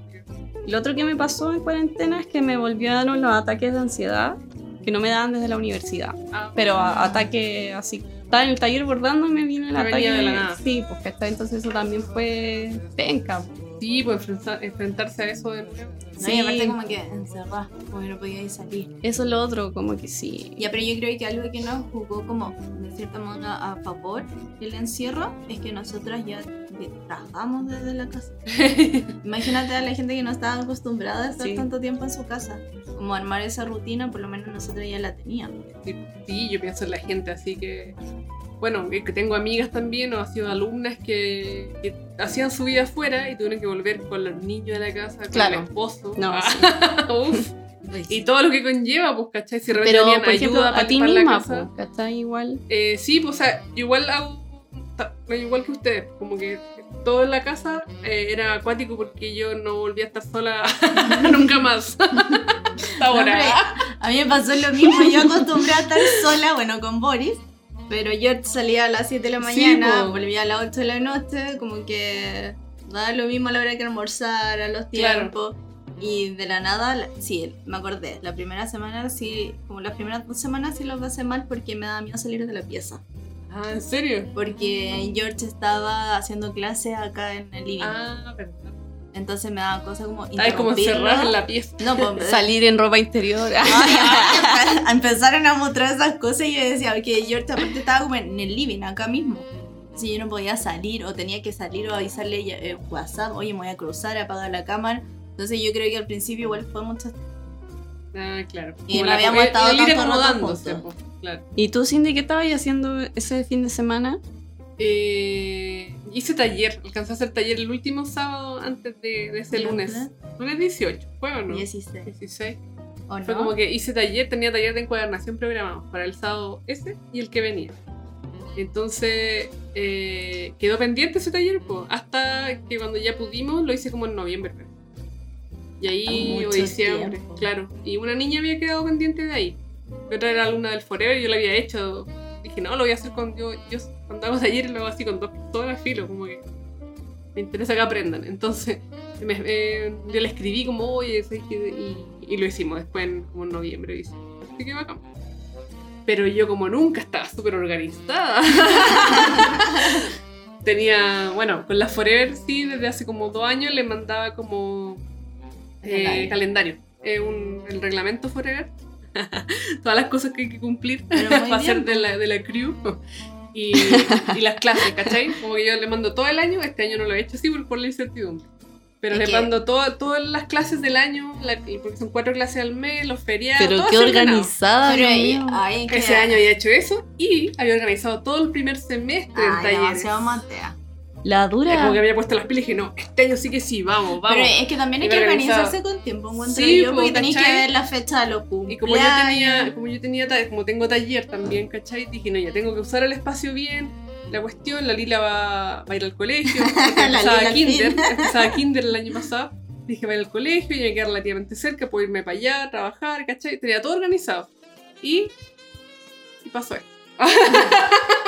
Lo otro que me pasó en cuarentena es que me volvieron los ataques de ansiedad que no me daban desde la universidad. Ah, Pero a- ataque así. Estaba en el taller bordando y me vino el ataque. de la nada. Sí, pues ¿cachai? Entonces eso también fue penca. Sí, pues enfrentar- enfrentarse a eso de nuevo. ¿no? Sí. Y aparte como que encerrada, como que no podía ir salir. Eso es lo otro, como que sí. Ya, pero yo creo que algo que nos jugó como de cierta manera a favor el encierro es que nosotras ya trabajamos desde la casa. (laughs) Imagínate a la gente que no estaba acostumbrada a estar Sí. tanto tiempo en su casa. Como armar esa rutina, por lo menos nosotros ya la teníamos. Sí, sí, yo pienso en la gente así que. Bueno, que tengo amigas también o ha sido alumnas que, que hacían su vida afuera y tuvieron que volver con los niños de la casa, con Claro. el esposo. No, Ah. (laughs) Y todo lo que conlleva, pues, ¿cachai? Si Pero, por ejemplo, ayuda a ti misma, casa. po, ¿cachai? Igual. Eh, sí, pues, o sea, igual hago. Igual que ustedes, como que todo en la casa eh, era acuático porque yo no volví a estar sola (laughs) nunca más. (laughs) hasta ahora. No, a mí me pasó lo mismo. Yo acostumbré a estar sola, bueno, con Boris. Pero yo salía a las 7 de la Sí, mañana, po. volvía a las 8 de la noche, como que daba lo mismo a la hora que almorzar, a los Claro. tiempos. Y de la nada, la- sí, me acordé. La primera semana, sí, como las primeras dos semanas sí lo pasé mal porque me daba miedo salir de la pieza. Ah, ¿en serio? Porque George estaba haciendo clases acá en el living. Ah, verdad. Entonces me daba cosas como. Estabas como en la pieza. No, pues, (laughs) Salir en ropa interior. Ay, (laughs) empezaron a mostrar esas cosas y yo decía que George aparte estaba como en el living acá mismo. Si yo no podía salir o tenía que salir o avisarle eh, WhatsApp, oye me voy a cruzar, apagar la cámara. Entonces yo creo que al principio igual fue mucho... Ah, claro. Y no habíamos estado tanto rato juntos. po, claro. ¿Y tú, Cindy, qué estabas haciendo ese fin de semana? Eh, hice taller, alcancé a hacer taller el último sábado antes de, de ese lunes. Lunes 18, ¿fue o no? 16. 16. ¿O no? Fue como que hice taller, tenía taller de encuadernación programado para el sábado ese y el que venía. Entonces eh, quedó pendiente ese taller, po, hasta que cuando ya pudimos lo hice como en noviembre. Y ahí, o diciembre, tiempo. claro. Y una niña había quedado pendiente de ahí. Otra era alumna del Forever y yo la había hecho. Dije, no, lo voy a hacer con yo, yo cuando hago taller lo hago así con dos personas, filo, como que me interesa que aprendan. Entonces, me- eh, yo le escribí como, oye, y, y lo hicimos después en, como en noviembre. Y dije, así que bacán. Pero yo como nunca estaba súper organizada. (laughs) Tenía, bueno, con la Forever sí, desde hace como dos años le mandaba como eh, Calendario. calendario. Eh, un- el reglamento Forever. (laughs) Todas las cosas que hay que cumplir (laughs) para ser bien, de la, de la crew. Y, y las clases, ¿cachai? Como que yo le mando todo el año, este año no lo he hecho así por, por la incertidumbre. Pero le mando todo- todas las clases del año, la- porque son cuatro clases al mes, los feriados. Pero todo qué organizada, Pero ahí, ahí Ese año había hecho eso y había organizado todo el primer semestre en Ay, talleres. demasiado matea. La Es como que dura. había puesto las pilas y dije, no, este año sí que sí, vamos, vamos. Pero es que también hay que organizarse con tiempo, encuentro Sí, yo, porque po, tenéis que ver la fecha de los cumpleaños. Y como yo tenía, como yo tenía, como tengo taller también, ¿cachai? Dije, no, ya tengo que usar el espacio bien. La cuestión, la Lila va, va a ir al colegio. (laughs) empezaba al kinder, (laughs) empezaba kinder el año pasado. Dije, va a ir al colegio, y me queda relativamente cerca, puedo irme para allá, trabajar, ¿cachai? Tenía todo organizado. Y, y pasó esto. (laughs)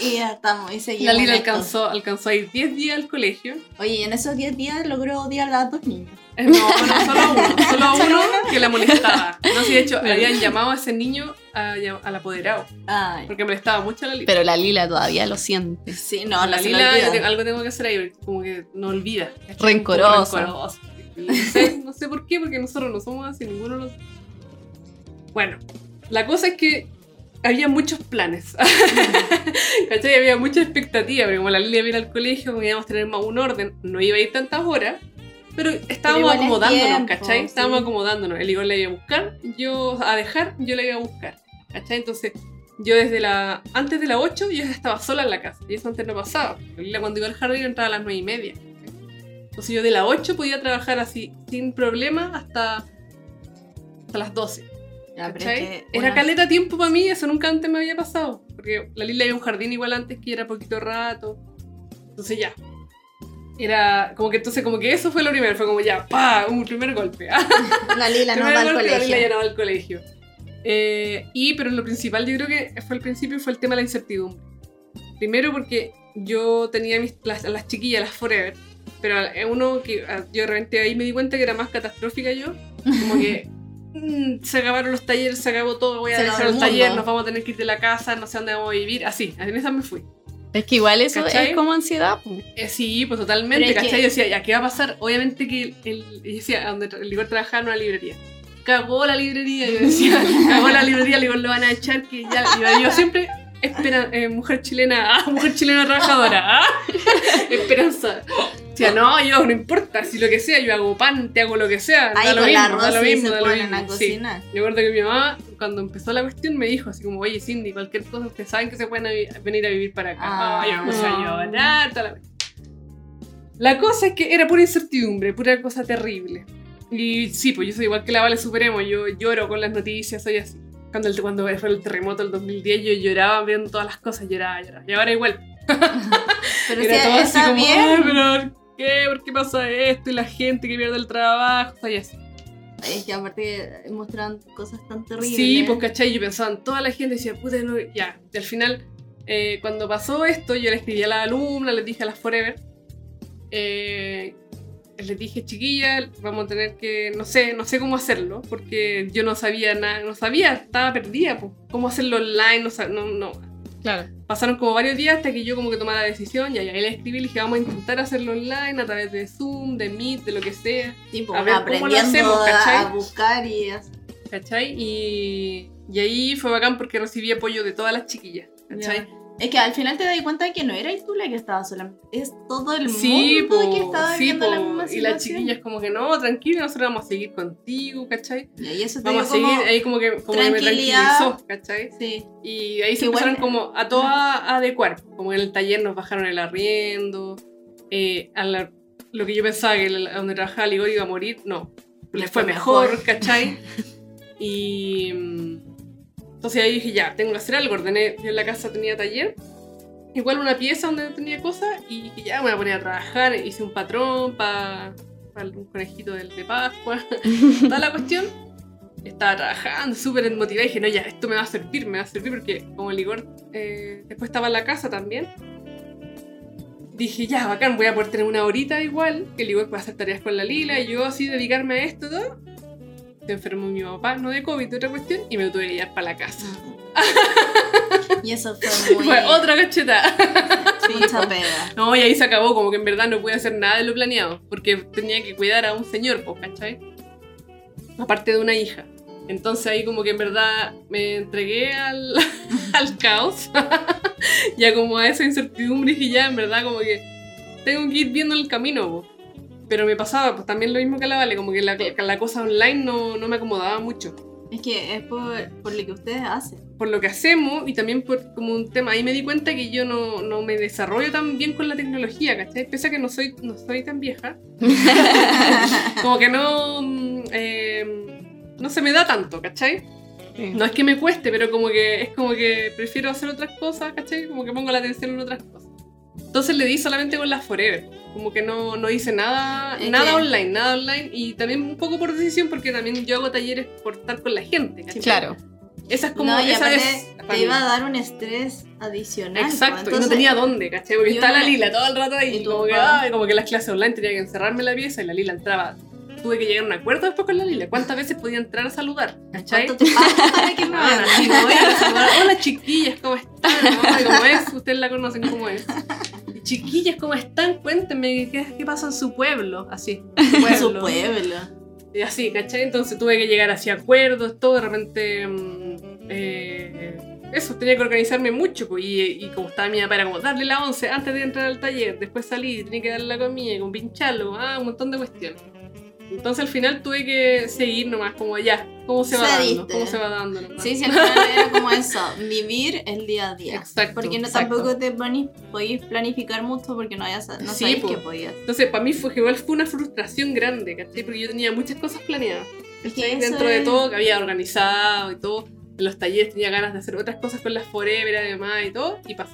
Y ya estamos, y seguimos. La Lila alcanzó, alcanzó a ir 10 días al colegio. Oye, y en esos 10 días logró odiar a dos niñas. Eh, (laughs) No, no, solo (laughs) uno, solo uno que la molestaba. No, sí, de hecho, habían llamado a ese niño a- al apoderado, Ay. porque molestaba mucho a la Lila. Pero la Lila todavía lo siente. Sí, no, la la Lila, yo Lila. te- algo tengo que hacer ahí, como que no olvida. Rencorosa. Rencorosa. No sé, no sé por qué, porque nosotros no somos así, ninguno de los... Bueno, la cosa es que había muchos planes. (laughs) ¿Cachai? Había mucha expectativa, porque como la Lila iba al colegio, a tener más un orden, no iba a ir tantas horas, pero estábamos acomodándonos, tiempo, ¿cachai? sí. Estábamos acomodándonos. Él igual la iba a buscar, yo a dejar, yo la iba a buscar, ¿cachai? Entonces, yo desde la. Antes de las 8 yo estaba sola en la casa, y eso antes no pasaba. La Lila cuando iba al jardín entraba a las 9 y media. Entonces, yo de las 8 podía trabajar así, sin problema, hasta, hasta las 12. Ya, pero es que Era una- caleta tiempo para mí, eso nunca antes me había pasado. Porque la Lila había un jardín igual antes que era poquito rato. Entonces ya. Era como que entonces como que eso fue lo primero, fue como ya, pa, un primer golpe. (laughs) La Lila no va al golpe, la Lila ya colegio. no va al colegio. Eh, y pero lo principal yo creo que fue al principio fue el tema de la incertidumbre. Primero porque yo tenía mis, las, las chiquillas, las forever, pero uno que ah, yo de repente ahí me di cuenta que era más catastrófica yo, como que (laughs) se acabaron los talleres, se acabó todo, voy a dejar el taller, nos vamos a tener que ir de la casa, no sé dónde vamos a vivir, así, en esa me fui. Es que igual eso ¿Cachai? es como ansiedad. po. Eh, sí, pues totalmente, Pero ¿cachai? que- Yo decía, ya, ¿qué va a pasar? Obviamente que el, el- yo decía, donde el Ligor trabajaba en una librería. Cagó la librería, yo decía, (laughs) cagó la librería, Ligor lo van a echar, que ya, y yo siempre, espera, eh, mujer chilena, (laughs) ah, mujer chilena trabajadora, ah, (laughs) esperanza. Decía, no, yo no importa, si lo que sea, yo hago pan, te hago lo que sea, Ahí da lo con la mismo, da lo mismo, se da lo ponen a mismo. Sí. cocinar. Yo recuerdo que mi mamá, cuando empezó la cuestión, me dijo así como, oye Cindy, cualquier cosa, ustedes saben que se pueden venir a vivir para acá. Ah. Ay, vamos a llorar, toda la... La cosa es que era pura incertidumbre, pura cosa terrible. Y sí, pues yo soy igual que la Vale Superemo, yo lloro con las noticias, soy así. Cuando, el, cuando fue el terremoto del 2010, yo lloraba viendo todas las cosas, lloraba, lloraba. Y ahora igual. (laughs) Pero era sí, todo así como, bien. "Ay, pero ¿por qué? ¿Por qué pasa esto? Y la gente que pierde el trabajo, soy así. Es que aparte mostraban cosas tan terribles. Sí, pues cachai, yo pensaba en toda la gente y decía, puta, no, ya. Y al final, eh, cuando pasó esto, yo le escribí a la alumna, les dije a las Forever, eh, les dije, chiquilla, vamos a tener que, no sé, no sé cómo hacerlo, porque yo no sabía nada, no sabía, estaba perdida, pues, cómo hacerlo online, no, no, no. Claro. Pasaron como varios días hasta que yo como que tomara la decisión y ahí le escribí y le dije, vamos a intentar hacerlo online a través de Zoom, de Meet, de lo que sea. Sí, pues, A ver, ¿cómo lo hacemos, cachai? a buscar y. ¿Cachai? Y, y ahí fue bacán porque recibí apoyo de todas las chiquillas. ¿Cachai? Es que al final te das cuenta de que no eras tú la que estaba sola. Es todo el Sí, mundo po, que estaba sí, viviendo po. la misma y situación. las chiquillas como que no, tranquila, nosotros vamos a seguir contigo, ¿cachai? Y ahí eso te Vamos a seguir, ahí como que, como que me tranquilizó, ¿cachai? Sí. Y ahí se igual- empezaron como a todas a adecuar, como en el taller nos bajaron el arriendo, eh, a la- lo que yo pensaba que donde trabajaba Ligor iba a morir, no, le fue mejor, ¿cachai? (laughs) Y mm, entonces ahí dije, ya, tengo que hacer algo, ordené, yo en la casa tenía taller, igual una pieza donde tenía cosas, y ya, me voy a poner a trabajar, hice un patrón para un conejito del de Pascua, (laughs) toda la cuestión. Estaba trabajando, súper motivada y dije, no, ya, esto me va a servir, me va a servir porque como el Ligor eh, después estaba en la casa también, dije, ya, bacán, voy a poder tener una horita igual, que el Ligor puede hacer tareas con la Lila y yo así dedicarme a esto todo. Se enfermó mi papá, no de COVID, de otra cuestión, y me tuve que llevar para la casa. (laughs) Y eso fue muy... Fue otra cachetada. mucha pega. No, y ahí se acabó, como que en verdad no pude hacer nada de lo planeado, porque tenía que cuidar a un señor, pues, ¿cachai? Aparte de una hija. Entonces ahí como que en verdad me entregué al, (laughs) al caos, (laughs) ya como a esa incertidumbre y ya en verdad como que tengo que ir viendo el camino. Pero me pasaba pues también lo mismo que la Vale, como que la, la cosa online no, no me acomodaba mucho. Es que es por, por lo que ustedes hacen. por lo que hacemos y también por como un tema. Ahí me di cuenta que yo no, no me desarrollo tan bien con la tecnología, ¿cachai? Pese a que no soy, no soy tan vieja. (laughs) como que no. mm, eh, no se me da tanto, ¿cachai? Sí. No es que me cueste, pero como que es como que prefiero hacer otras cosas, ¿cachai? Como que pongo la atención en otras cosas. Entonces le di solamente con las Forever. Como que no, no hice nada, nada online, nada online. Y también un poco por decisión, porque también yo hago talleres por estar con la gente, ¿cachai? Claro. Esa es como. no, y esa es te iba a dar un estrés adicional. pues, Exacto, y no entonces- tenía dónde, ¿cachai? Porque está la Lila todo el rato ahí. y como, que, papá. ay, como que las clases online tenía que encerrarme en la pieza y la Lila entraba. Tuve que llegar a un acuerdo después con la Lila. ¿Cuántas veces podía entrar a saludar? ¿Cachai? ¿Cuánto te para que me como Hola chiquillas, ¿cómo están? ¿Cómo es? Ustedes la conocen cómo es. Chiquillas, ¿cómo están? Cuéntenme qué, qué pasa en su pueblo. Así. Su (laughs) pueblo. Y así, ¿cachai? Entonces tuve que llegar hacia acuerdos, todo, de repente. mm, eh, eso, tenía que organizarme mucho, pues, y, y como estaba mi papá, era como darle la once antes de entrar al taller, después salir, tenía que darle la comida, con pincharlo, ah, un montón de cuestiones. Entonces al final tuve que seguir nomás, como ya, cómo se va Cediste. dando, cómo se va dando nomás. Sí, sí, final era como eso, (laughs) vivir el día a día. Exacto. Porque no exacto. tampoco te podéis planificar mucho porque no, hayas, no Sí, sabéis po. qué podías. Entonces para mí fue igual fue una frustración grande, ¿cachai? Porque yo tenía muchas cosas planeadas. Es Dentro de es- todo, que había organizado y todo. En los talleres tenía ganas de hacer otras cosas con las Forever además y todo, y pasó.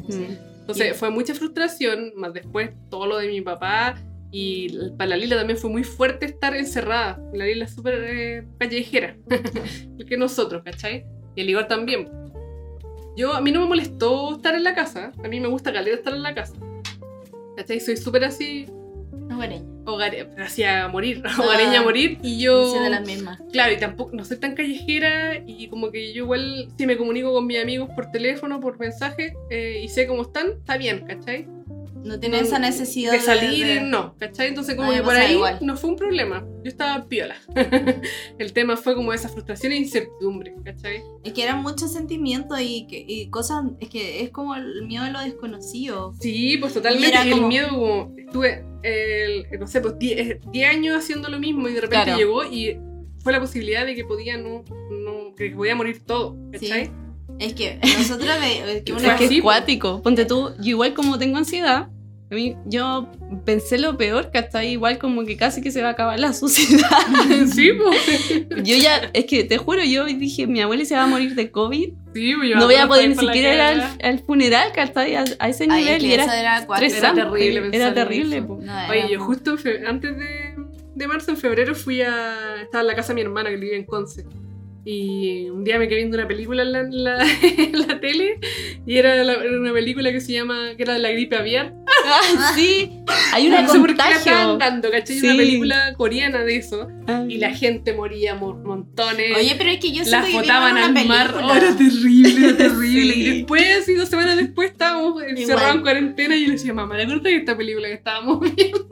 Mm. Entonces fue mucha frustración, más después todo lo de mi papá. Y para la Lila también fue muy fuerte estar encerrada. La Lila es súper eh, callejera, (laughs) que nosotros, ¿cachai? Y el Igor también. Yo, a mí no me molestó estar en la casa, a mí me gusta caleta estar en la casa. ¿Cachai? Soy súper así, Hogareña. hogareña, pero así a morir, hogareña a morir. Y yo, Soy de las mismas. claro, y tampoco, no soy tan callejera y como que yo igual, si me comunico con mis amigos por teléfono, por mensaje, eh, y sé cómo están, está bien, ¿cachai? No tiene esa necesidad de salir, de- no, ¿cachai? Entonces como A mí que por ahí igual. no fue un problema, yo estaba piola. (laughs) El tema fue como esa frustración e incertidumbre, ¿cachai? Es que eran muchos sentimientos y, que, y cosas. Es que es como el miedo a lo desconocido. Sí, pues totalmente, Y era y el como- miedo como, estuve, el, no sé, pues 10 10 años haciendo lo mismo y de repente Claro. llegó y fue la posibilidad de que podía no, no que podía morir todo, ¿cachai? Sí. Es que nosotros ve- que Fue una Es que así, es cuático. Ponte tú, yo igual como tengo ansiedad, a mí, yo pensé lo peor, que hasta ahí igual como que casi que se va a acabar la (laughs) sociedad. (laughs) sí, pues. Yo ya, es que te juro, yo dije, mi abuela se va a morir de COVID. Sí, pues, yo No voy a poder ni siquiera ir al, funeral, que hasta ahí a, a ese Ay, nivel. que y era era. Era terrible Era terrible. No, era Oye, yo justo antes de, de marzo, en febrero, fui a. Estaba en la casa de mi hermana que vive en Conce. Y un día me quedé viendo una película en la, en la- (laughs) en la tele y era, la- era una película que se llama, que era de la gripe aviar. Ah, sí, hay (laughs) una no sé por qué la estaban contagio. dando, ¿cachai? Sí. Una película coreana de eso. Y la gente moría por montones. Oye, pero es que yo las botaban al mar. película. Oh, (laughs) era terrible, era terrible. Sí. Y después, así dos semanas después, estábamos encerrados en cuarentena y yo le decía, mamá, ¿te acuerdas de esta película que estábamos viendo?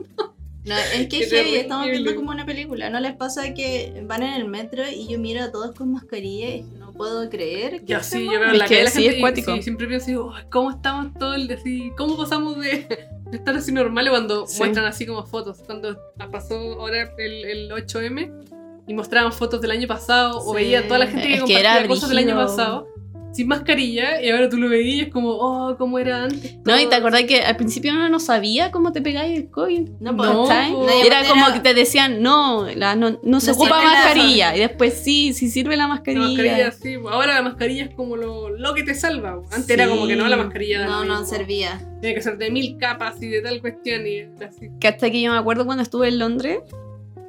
No, es (laughs) que heavy, estamos viendo como una película. ¿No les pasa que van en el metro y yo miro a todos con mascarilla y no puedo creer que Ya sí, yo veo la que la gente es y- cuático. sí, siempre pienso, digo, "Ay, ¿cómo estamos todo el día así? ¿Cómo pasamos de, de estar así normales cuando Sí. muestran así como fotos? Cuando pasó ahora el, el 8M y mostraban fotos del año pasado o veía a toda la gente que Es que compartía era cosas del año pasado sin mascarilla y ahora tú lo veías y es como, oh, ¿cómo era antes? No, y te acordás que al principio uno no sabía cómo te pegáis el COVID. No, pues, po. Nadie Era como que te decían, no, la- no, no se No ocupa mascarilla. Y después sí, sí sirve la La mascarilla. mascarilla, sí. pues, Ahora la mascarilla es como lo, lo que te salva. pues. Antes era como que no, la mascarilla No, no mismo. servía. Tiene que ser de mil capas y de tal cuestión y así. Que hasta que yo me acuerdo cuando estuve en Londres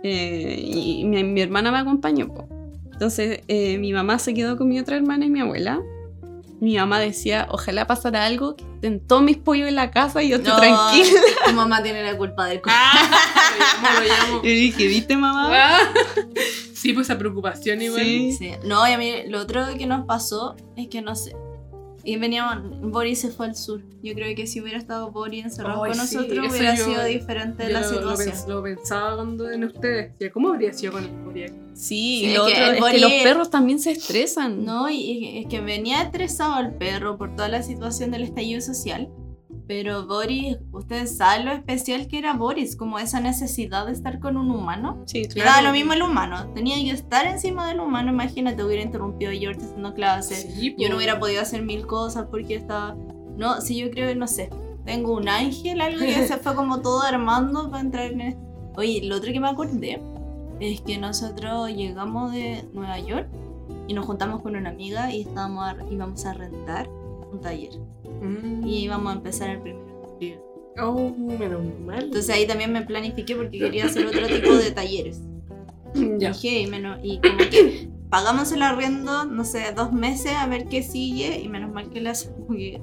eh, y mi, mi hermana me acompañó. po. Entonces eh, mi mamá se quedó con mi otra hermana y mi abuela. Mi mamá decía, ojalá pasara algo, que estén todos mis pollos en la casa y yo estoy No, tranquila. (laughs) Tu mamá tiene la culpa del. Ah, (laughs) lo llamo, lo llamo. Y dije, ¿viste mamá? Ah. (laughs) Sí, pues esa preocupación igual. Sí. Sí. No, y a mí lo otro que nos pasó es que no sé. Y veníamos, Boris se fue al sur. Yo creo que si hubiera estado Boris encerrado Ay, con sí, nosotros hubiera yo- sido diferente Yo la lo, situación. lo pensaba cuando en ustedes. ¿Cómo habría sido con el Boreac? Sí, Sí, y es lo que otro el es Boris- que los perros también se estresan. No, y es que venía estresado el perro por toda la situación del estallido social. Pero Boris, ustedes saben lo especial que era Boris, como esa necesidad de estar con un humano. Sí, Claro. daba lo mismo el humano. Tenía que estar encima del humano. Imagínate, hubiera interrumpido George haciendo clases. Sí, Yo no hubiera podido hacer mil cosas porque estaba. No, si yo creo, no sé. Tengo un ángel, algo que se (laughs) fue como todo armando para entrar en. Oye, lo otro que me acordé es que nosotros llegamos de Nueva York y nos juntamos con una amiga y estábamos a- íbamos a rentar un taller. Mm. Y íbamos a empezar el primero de. Oh, menos mal. Entonces ahí también me planifiqué porque quería hacer otro tipo de (laughs) talleres. ya. Dije, y, menos, y como que pagamos el arriendo, no sé, dos meses a ver qué sigue y menos mal que las,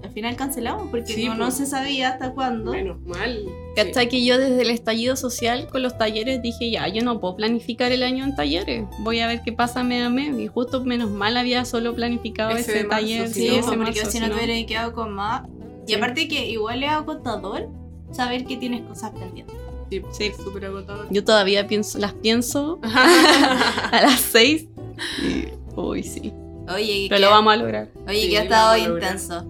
al final cancelamos porque Sí, como no pues. se sabía hasta cuándo. Menos mal. ¿Cachai? Que yo desde el estallido social con los talleres dije, ya, yo no puedo planificar el año en talleres. Voy a ver qué pasa mes a mes. Y justo menos mal había solo planificado Ese ese, taller. Sí, no, ese pues, porque marzo, si no te hubieras quedado con más. Y Sí. aparte que igual es agotador saber que tienes cosas pendientes. Sí, Sí. súper agotador. Yo todavía pienso, las pienso (laughs) (laughs) a las seis. Y, uy, sí. Oye, Pero que, lo vamos a lograr. oye, Sí, que ha estado intenso.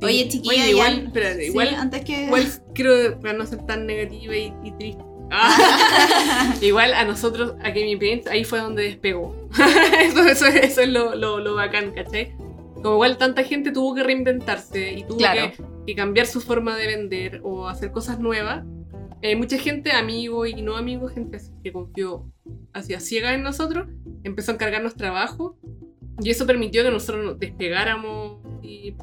Sí. Oye, chiquilla, Oye, ya- igual, espérate, Sí, igual, antes que. igual quiero, para no ser tan negativa y, y triste. Ah, (laughs) igual a nosotros, a Gaming Paint, ahí fue donde despegó. (laughs) eso, eso, eso es lo, lo, lo bacán, ¿cachai? Como igual tanta gente tuvo que reinventarse y tuvo Claro. que, que cambiar su forma de vender o hacer cosas nuevas. Eh, mucha gente, amigos y no amigos, gente que confió hacia ciega en nosotros, empezó a encargarnos trabajo y eso permitió que nosotros nos despegáramos y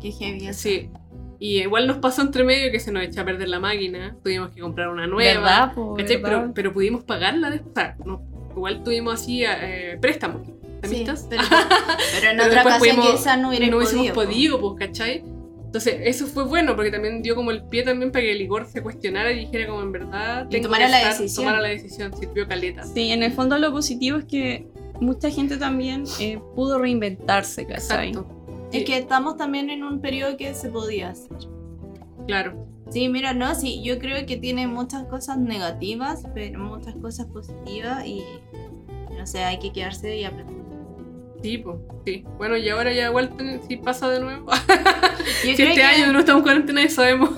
Qué heavy. Sí. Y igual nos pasó entre medio que se nos echó a perder la máquina. Tuvimos que comprar una nueva. ¿Verdad? ¿Verdad? Pero, pero pudimos pagarla después. O sea, no, igual tuvimos así eh, préstamos. Sí, pero, pero en (laughs) Pero otra ocasión pudimos- quizás no hubiera no hubiésemos podido. po. podido, pues, ¿cachai? Entonces, eso fue bueno porque también dio como el pie también para que el licor se cuestionara y dijera como en verdad Y tomara la estar- decisión. Tomara la decisión, sirvió caleta. Sí, en el fondo lo positivo es que mucha gente también eh, pudo reinventarse, ¿cachai? Exacto. Es Sí, que estamos también en un periodo que se podía hacer. Claro. Sí, mira, no, sí, yo creo que tiene muchas cosas negativas, pero muchas cosas positivas y no sé, hay que quedarse y aprender. Sí, pues, sí. Bueno, y ahora ya igual ten- si pasa de nuevo. (laughs) Si este que- año no estamos en cuarentena y sabemos.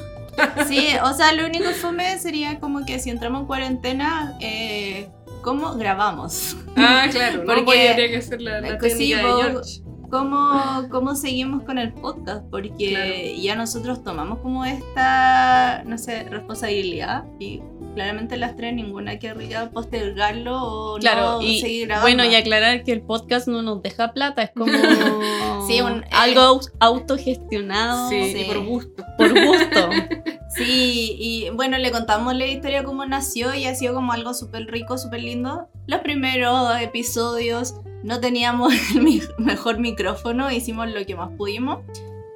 Sí, o sea, lo único fome sería como que si entramos en cuarentena, eh, ¿cómo grabamos? Ah, claro, Porque- no podría que ser la, la Pues sí, de George. ¿Cómo, ¿Cómo seguimos con el podcast? Porque Claro. ya nosotros tomamos como esta, no sé, responsabilidad y claramente las tres ninguna querría postergarlo o Claro, no y seguir grabando. bueno, y aclarar que el podcast no nos deja plata, es como (laughs) Sí, un- eh, algo au- autogestionado Sí, sí. por gusto. por gusto. Sí, (laughs) Sí, y bueno, le contamos la historia cómo nació y ha sido como algo súper rico, súper lindo. Los primeros episodios no teníamos (laughs) el mi- mejor micrófono, hicimos lo que más pudimos.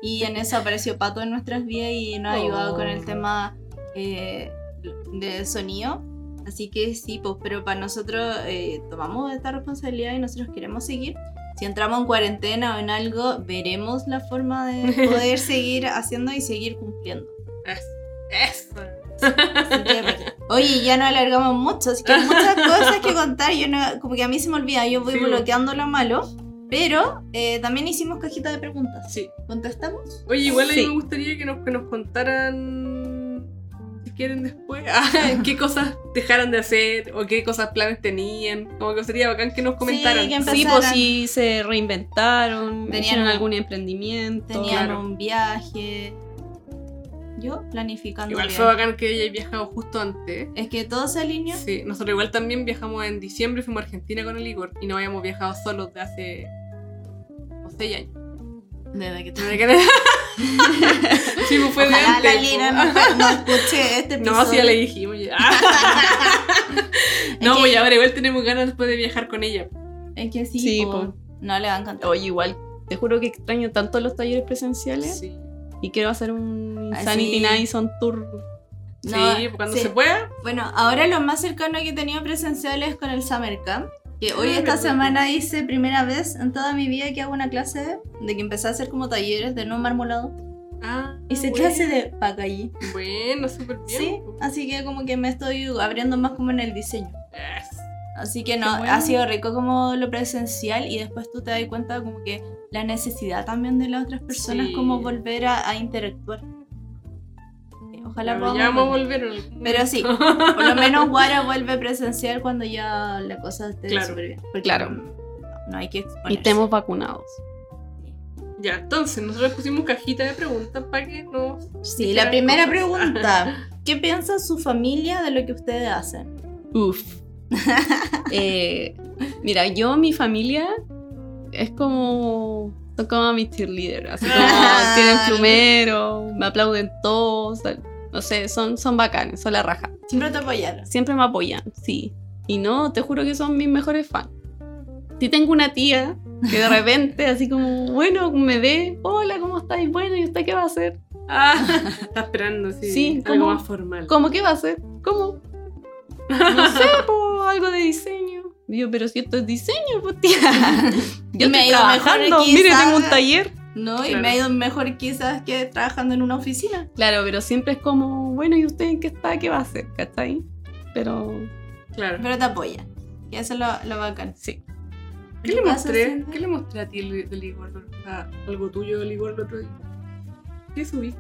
Y en eso apareció Pato en nuestras vidas y nos ha ayudado Oh. con el tema eh, de sonido. Así que sí, pues, pero para nosotros eh, tomamos esta responsabilidad y nosotros queremos seguir. Si entramos en cuarentena o en algo, veremos la forma de (laughs) poder seguir haciendo y seguir cumpliendo. Eso. Así que, Oye, ya no alargamos mucho, así que hay muchas cosas que contar. Yo no, como que a mí se me olvida, yo voy Sí. bloqueando lo malo. Pero eh, también hicimos cajita de preguntas. Sí. ¿Contestamos? Oye, igual a mí Sí. me gustaría que nos, que nos contaran, quieren después, (laughs) ah, qué cosas dejaron de hacer o qué cosas planes tenían. Como que sería bacán que nos comentaran. que Sí, pues si se reinventaron, Tenían hicieron algún emprendimiento. Tenían Claro. un viaje. Yo planificando. Igual fue bacán que ella haya viajado justo antes. Es que todo se alineó. Sí, nosotros igual también viajamos en diciembre, fuimos a Argentina con el Igor y no habíamos viajado solos de hace seis años. Desde que Desde que- (laughs) sí, pues fue de Ojalá antes, la Lina po. no, no escuche este episodio. No, sí, ya le dijimos. ya. (laughs) no, Es pues que- ahora igual tenemos ganas después de viajar con ella. Es que sí, Sí, po. po. no le va a encantar. Oye, igual, te juro que extraño tanto los talleres presenciales Sí, y quiero hacer un Ah, Insanity sí. Nights on Tour. sí, No, pues cuando sí. se pueda. Bueno, ahora lo más cercano que he tenido presencial es con el Summer Camp. Que hoy esta semana hice primera vez en toda mi vida que hago una clase de que empecé a hacer como talleres de no marmolado. Ah, Hice bueno. clase de pacallí. Bueno, súper bien. Sí, así que como que me estoy abriendo más como en el diseño. Yes. Así que no, bueno. ha sido rico como lo presencial y después tú te das cuenta como que la necesidad también de las otras personas Sí. como volver a, a interactuar. Ojalá podamos ya vamos a volver. Pero sí. Por lo menos Guara vuelve presencial cuando ya la cosa esté Claro. súper bien. Porque Claro. No, no hay que Y estemos vacunados. Ya, entonces, nosotros pusimos cajita de preguntas para que nos. Sí, la primera cosas. pregunta. (laughs) ¿Qué piensa su familia de lo que ustedes hacen? Uf. (laughs) Eh, mira, yo, mi familia, es como. Son como mis cheerleaders. Así como (laughs) tienen no. plumero, me aplauden todos. No sé, son, son bacanes, son la raja. Siempre te apoyaron. Siempre me apoyan, sí. Y no, te juro que son mis mejores fans. Si tengo una tía que de (laughs) repente, así como, bueno, me ve, hola, ¿cómo estáis? Bueno, ¿y usted qué va a hacer? Ah, (laughs) está esperando, sí. Sí, algo ¿cómo? más formal. ¿Cómo qué va a hacer? ¿Cómo? No sé, (laughs) algo de diseño. Y yo, pero si esto es diseño, pues tía. Yo me estoy trabajando, mire, tengo un taller. No, y Claro. me ha ido mejor quizás que trabajando en una oficina. Claro, pero siempre es como, bueno, ¿y usted en qué está? ¿Qué va a hacer? ¿Cachai? Pero Claro. Pero te apoya. Y eso es lo, lo bacán. sí. ¿Qué le ¿Qué pasa, mostré? ¿Qué le mostré a ti el- del Igor? O sea, algo tuyo del Igor el otro día. ¿Qué subí?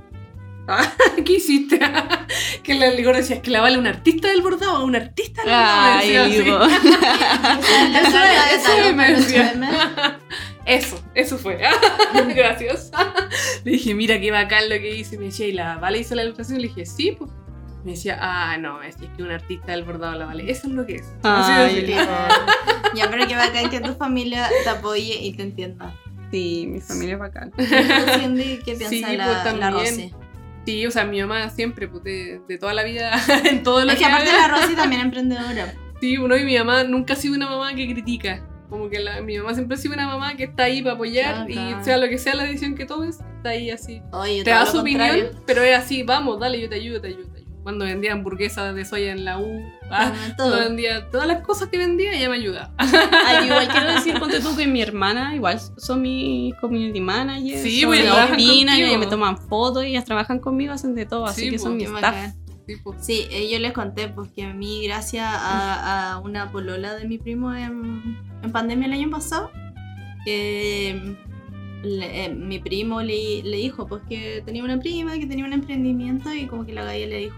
Ah, (laughs) ¿Qué hiciste? (laughs) que el Igor decía, es que la vale un artista del bordado o un artista del bordado. Ay, (laughs) eso me decía. Eso, eso fue. (laughs) Gracias. Le dije, mira qué bacán lo que hice. Me decía, ¿y la Vale hizo la ilustración? Le dije, sí, pues. Me decía, ah, no, es que un artista del bordado la Vale. Eso es lo que es. Así Ay, decía. Ya, pero que bacán que tu familia te apoye y te entienda. Sí, mi familia es bacán. ¿Tú, Cindy, ¿Qué piensa Sí, la, pues, la también. Rosy? Sí, o sea, mi mamá siempre, pues, de, de toda la vida, (laughs) en todo lo Es que que aparte la Rosy también es emprendedora. Sí, uno y mi mamá nunca ha sido una mamá que critica. Como que la- mi mamá siempre ha sido una mamá que está ahí para apoyar y Bacán. sea lo que sea la decisión que tomes, está ahí así. Oye, Te da su opinión, pero es así, vamos, dale, yo te ayudo, te ayudo, te ayudo. Cuando vendía hamburguesas de soya en la U, ah, Todo. cuando vendía todas las cosas que vendía, ella me ayuda. Ay, igual quiero (laughs) decir, ponte tú que mi hermana, igual son mis community managers. Sí, son pues, ellas trabajan opinan, ellas me toman fotos, ellas trabajan conmigo, hacen de todo, así Sí, que son pues, mi staff. Sí, pues. Sí, eh, yo les conté porque a mí, gracias a, a una polola de mi primo en, en pandemia el año pasado, que le- eh, mi primo le, le dijo pues que tenía una prima que tenía un emprendimiento y como que la galla le dijo,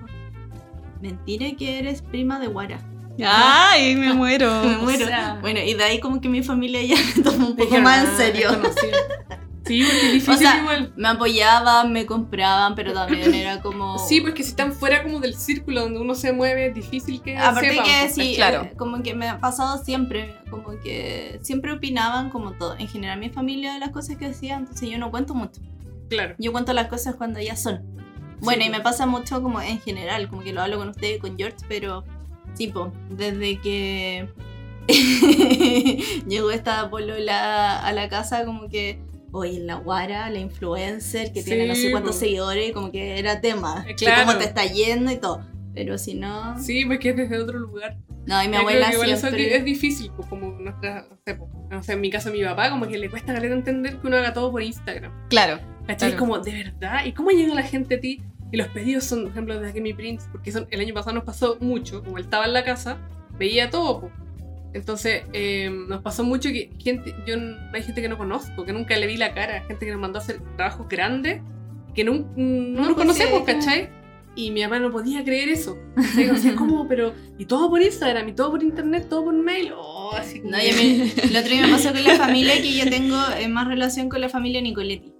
mentira que eres prima de Guara. Ay, (laughs) me muero. Me muero. O sea, Bueno, y de ahí como que mi familia ya me (laughs) tomó un poco más en "Ah, serio. (laughs) es conocida". Sí, porque es difícil O sea, igual. Me apoyaban, me compraban, pero también era como... (laughs) Sí, porque si están fuera como del círculo donde uno se mueve, es difícil que Aparte sepan, que pues. sí, claro. eh, como que me ha pasado siempre, como que siempre opinaban como todo. En general mi familia de las cosas que hacía, entonces yo no cuento mucho. Claro. Yo cuento las cosas cuando ya son. Bueno, Sí, y me po. pasa mucho como en general, como que lo hablo con usted y con George, pero sí, po, desde que (laughs) llegó esta polola a la casa, como que, oye, la guara, la influencer, que tiene no Sí, sé cuántos po. seguidores, como que era tema, Eh, de claro. cómo te está yendo y todo. Pero si no, Sí, porque es desde otro lugar. no, y mi Yo abuela creo que igual eso es di- siempre... es difícil, pues como nuestra, no sé, no sé, en mi caso mi papá, como que le cuesta caleta entender que uno haga todo por Instagram. Claro. ¿Cachai? Claro. Como, ¿de verdad? ¿Y cómo llega la gente a ti? Y los pedidos son, por ejemplo, desde mi Prince, porque son, el año pasado nos pasó mucho, como él estaba en la casa, veía todo, po. Entonces, eh, nos pasó mucho que gente, yo hay gente que no conozco, que nunca le vi la cara, gente que nos mandó a hacer trabajos grandes, que nun- no, No, nos conocemos, sí. ¿cachai? Y mi mamá no podía creer eso. O sea, (laughs) ¿cómo? Pero, y todo por Instagram, y todo por internet, todo por mail. Oh, así No, a mí, el otro día me pasó con la familia que yo tengo eh, más relación con la familia Nicoletti.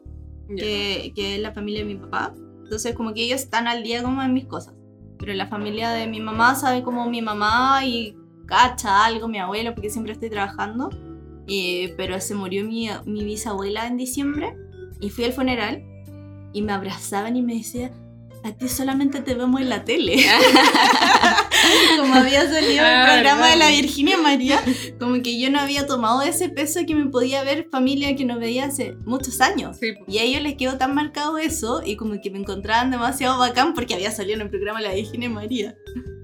Que, que es la familia de mi papá. Entonces como que ellos están al día como en mis cosas. Pero la familia de mi mamá sabe como mi mamá y cacha algo, mi abuelo, porque siempre estoy trabajando. Y- pero se murió mi, mi bisabuela en diciembre y fui al funeral y me abrazaban y me decían, a ti solamente te vemos en la tele. (laughs) como había salido Ah, el programa de la. Virginia María, (laughs) como que yo no había tomado ese peso que me podía ver familia que no veía hace muchos años. Sí. Y a ellos les quedó tan marcado eso y como que me encontraban demasiado bacán porque había salido en el programa La Virgen María.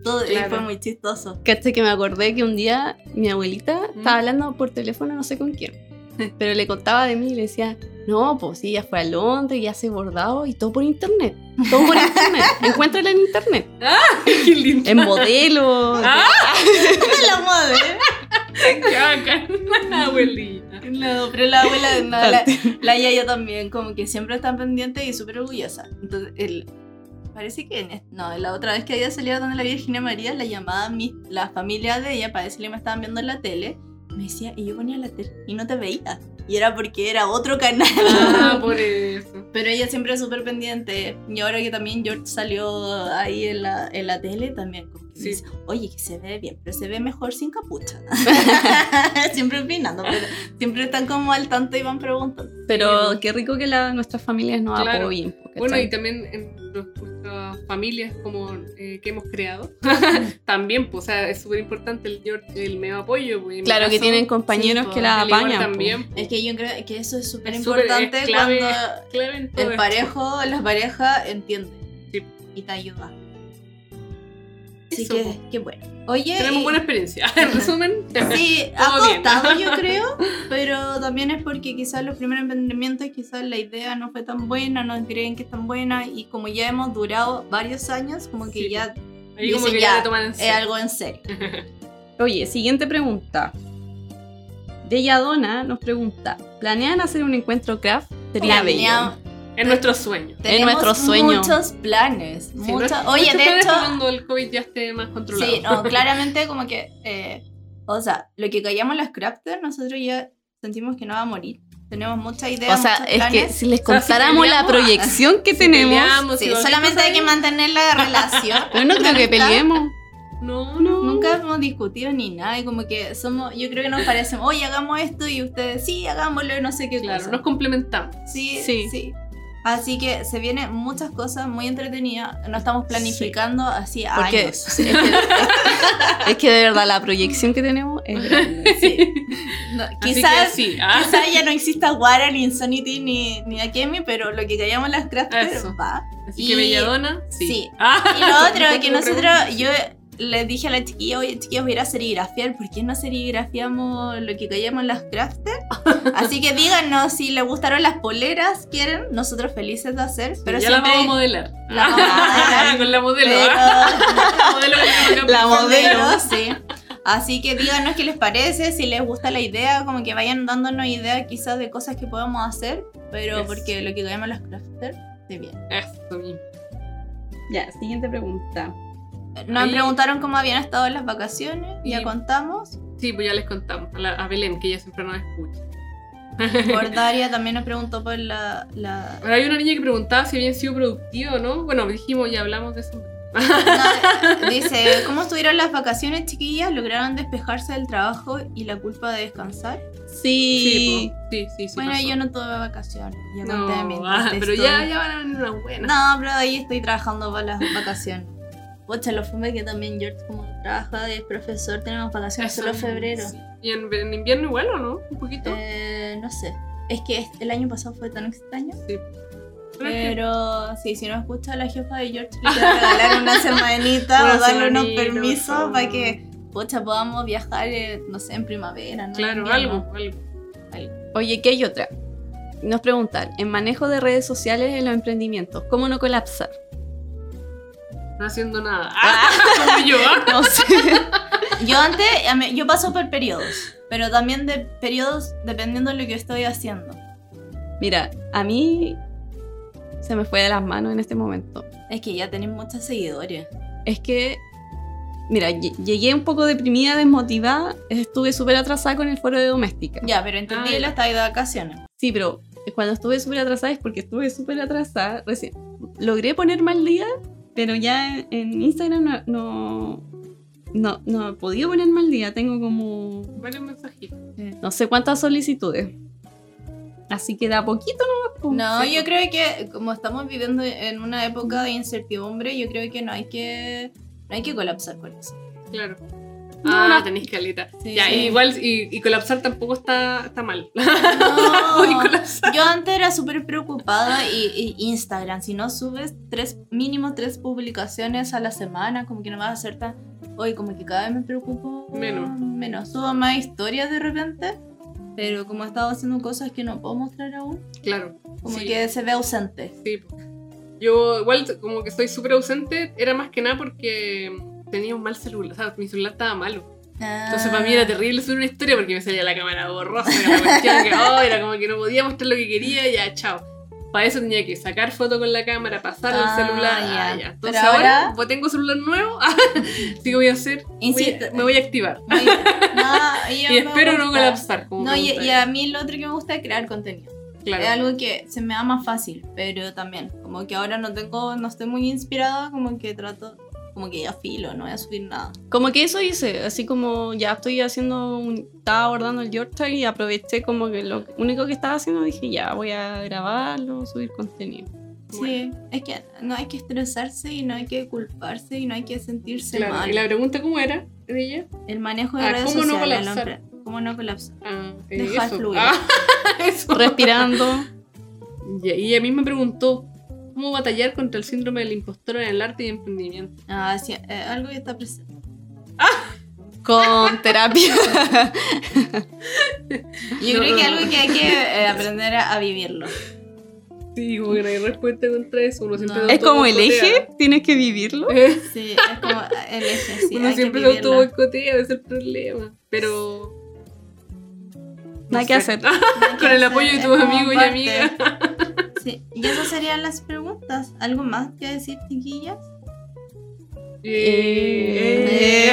Todo y Claro. fue muy chistoso. Caché que me acordé que un día mi abuelita ¿Mm? estaba hablando por teléfono, no sé con quién. (laughs) Pero le contaba de mí y le decía, no, pues sí, ella fue a Londres y hace bordado y todo por internet. Todo por internet. (laughs) Encuéntrala en internet. (laughs) Qué lindo. En modelo. Ah. la madre. Qué bacán. Abuelita. No, pero la abuela, no, la, la Yaya también, como que siempre está pendiente y súper orgullosa. Entonces, el, parece que en no, la otra vez que había salido donde la Virgen María, la llamaba mi, la familia de ella para decirle que me estaban viendo en la tele. Me decía, y yo ponía la tele y no te veía. Y era porque era otro canal. Ah, (laughs) por eso. Pero ella siempre es súper pendiente. Y ahora que también George salió ahí en la, en la tele, también como que me Sí. dice, oye, que se ve bien, pero se ve mejor sin capucha. (laughs) (laughs) siempre opinando, pero siempre están como al tanto y van preguntando. Pero qué rico que la, nuestras familias nos Claro. apoyen. ¿Cachai? Bueno, y también en nuestras familias como eh, que hemos creado, (laughs) también, pues, o sea, es súper importante el, el medio apoyo. pues, claro que tienen compañeros sí, que la Igor apañan. también. Es que yo creo que eso es súper importante es clave, cuando clave en todo el esto. parejo, la pareja entiende Sí. y te ayuda. Así Eso, que, po. qué bueno. Oye, Tenemos y- buena experiencia. (laughs) En resumen, (laughs) Sí, Todo ha bien. costado yo (laughs) creo, pero también es porque quizás los primeros emprendimientos quizás la idea no fue tan buena, no creen que es tan buena y como ya hemos durado varios años, como que Sí, ya como dicen que ya ya, le toman en es algo en serio. Oye, siguiente pregunta. Belladona nos pregunta: ¿Planean hacer un encuentro craft? Sería bello. Tenía- Es nuestro sueño. tenemos nuestro sueño. muchos planes. Sí, muchos- nuestro- Oye, nuestros de planes hecho, cuando el COVID ya esté más controlado. sí, no, claramente como que, eh, o sea, lo que callamos las crafters, nosotros ya sentimos que no va a morir. Tenemos muchas ideas, O sea, muchos es que planes. si les O sea, si contáramos la proyección que Si tenemos. peleamos, Sí, solamente hay que mantener la relación. (laughs) Pero no creo que peleemos. No, no. Nunca hemos discutido ni nada, y como que somos, yo creo que nos parecemos, oye, hagamos esto, y ustedes, sí, hagámoslo, y no sé qué Claro, cosa. nos complementamos. Sí, Sí. sí, Así que se vienen muchas cosas muy entretenidas. No estamos planificando así Porque años. (laughs) es que, es que de verdad la proyección que tenemos es grande. Sí. No, quizás, que sí. ah, quizás ya no exista Wara, ni Insanity, ni, ni Akemi, pero lo que callamos las crafters va. Así y- que Belladona, sí. sí. Ah, Y lo otro, (laughs) ¿cómo que nosotros, yo les dije a la chiquilla, oye chiquillas, voy a ir a serigrafiar, ¿por qué no serigrafiamos lo que callamos las crafters? (laughs) Así que díganos si les gustaron las poleras, quieren, nosotros felices de hacer, pero ya siempre... la vamos a modelar. La vamos a (laughs) modelar, Con la modelo. pero- ¿ah? (laughs) La modelo. La modelo. Sí. Así que díganos qué les parece, si les gusta la idea, como que vayan dándonos ideas quizás de cosas que podamos hacer, pero Eso. porque lo que callamos las crafters, esté bien. Eso. Ya, siguiente pregunta. Nos preguntaron cómo habían estado las vacaciones, ya Y- contamos. Sí, pues ya les contamos. A, la- a Belén, que ella siempre nos escucha. (laughs) Por Daria (laughs) también nos preguntó por la, la- Ahora hay una niña que preguntaba si habían sido productivos o no. Bueno, dijimos, ya hablamos de eso. No, (laughs) dice, ¿cómo estuvieron las vacaciones, chiquillas? ¿Lograron despejarse del trabajo y la culpa de descansar? Sí. Sí, sí, sí, bueno, pasó. yo no tuve vacaciones. Yo No, conté mi ah, pero ya, ya van a venir unas buenas. No, pero ahí estoy trabajando para las vacaciones. Pocha, lo fue que también George como trabaja de profesor, tenemos vacaciones Eso, solo febrero. sí. ¿Y en, en invierno igual o no? ¿Un poquito? Eh, no sé. Es que este- el año pasado fue tan extraño. sí. Pero sí, si no escucha a la jefa de George, le (laughs) quiero regalar una semanita o darle unos permisos favor. para que, pocha, podamos viajar, eh, no sé, en primavera, ¿no? Claro, En invierno. algo, algo. Oye, ¿qué hay otra? Nos preguntan, en manejo de redes sociales en los emprendimientos, ¿cómo no colapsar? No haciendo nada. Ah, (laughs) como yo, ¿ah? (laughs) No sé. Yo antes, yo paso por periodos, pero también de periodos dependiendo de lo que estoy haciendo. Mira, a mí se me fue de las manos en este momento. Es que ya tenéis muchos seguidores. Es que, mira, lle- llegué un poco deprimida, desmotivada, estuve súper atrasada con el foro de doméstica. Ya, pero entendí Ah, ya. estáis de vacaciones. Sí, pero cuando estuve súper atrasada es porque estuve súper atrasada. Recién logré ponerme al día, pero ya en, Instagram no, no, no, no he podido ponerme al día. Tengo como Varios mensajitos. no sé cuántas solicitudes. Así que de a poquito nomás. po. No, Sí, yo creo que como estamos viviendo en una época de incertidumbre, yo creo que no hay que, no hay que colapsar con eso. Claro. No, ah, no. tenéis caleta. Sí, ya, sí. igual, y, y colapsar tampoco está, está mal. No. (laughs) Yo antes era súper preocupada y, y Instagram, si no subes tres, mínimo tres publicaciones a la semana, como que no vas a hacer tan... Hoy como que cada vez me preocupo Menos. menos. Subo más historias de repente, pero como he estado haciendo cosas que no puedo mostrar aún, Claro. como sí, que se ve ausente. sí. Yo igual como que estoy súper ausente, era más que nada porque tenía un mal celular, o sea, mi celular estaba malo. Entonces para mí era terrible subir una historia porque me salía la cámara borrosa, la que, (laughs) oh, era como que no podía mostrar lo que quería y ya, chao. Para eso tenía que sacar foto con la cámara, pasarla Ah, al celular, ya. ah, ya. Entonces Pero ahora, ahora- pues tengo celular nuevo, (laughs) sí que voy a hacer, voy a- me voy a activar. (laughs) Muy- no, y espero no colapsar. Como No, y, y a mí lo otro que me gusta es crear contenido. Claro. Es algo que se me da más fácil, pero también, como que ahora no tengo, no estoy muy inspirada, como que trato, como que ya filo, no voy a subir nada. Como que eso hice, así como ya estoy haciendo, un, estaba abordando el Yorkshire y aproveché como que lo único que estaba haciendo dije ya voy a grabarlo, subir contenido. Sí, es que no hay que estresarse y no hay que culparse y no hay que sentirse Claro, mal. Y la pregunta, ¿cómo era de ella? El manejo de Ah, redes ¿cómo no sociales. colapsar? empre- ¿Cómo no colapsar? Ah, eh, Dejar eso. fluir. Ah, (laughs) eso. Respirando. Y y ella misma preguntó, ¿cómo batallar contra el síndrome del impostor en el arte y emprendimiento? Ah, sí, eh, algo que está presente. con terapia. (laughs) Yo No, creo que no, algo no. que hay que eh, aprender a, a vivirlo. Sí, como que no hay respuesta contra eso. Uno siempre No. se es como el eje, tienes que vivirlo. Eh, Sí, es como el eje, sí, Uno hay siempre vivirlo. autoboicotea, ese es el problema. Pero. Nada que hacer. (laughs) Con el apoyo de tus amigos y amigas. (laughs) Sí, y esas serían las preguntas. ¿Algo más que decir, chiquillas? Eh, Eh.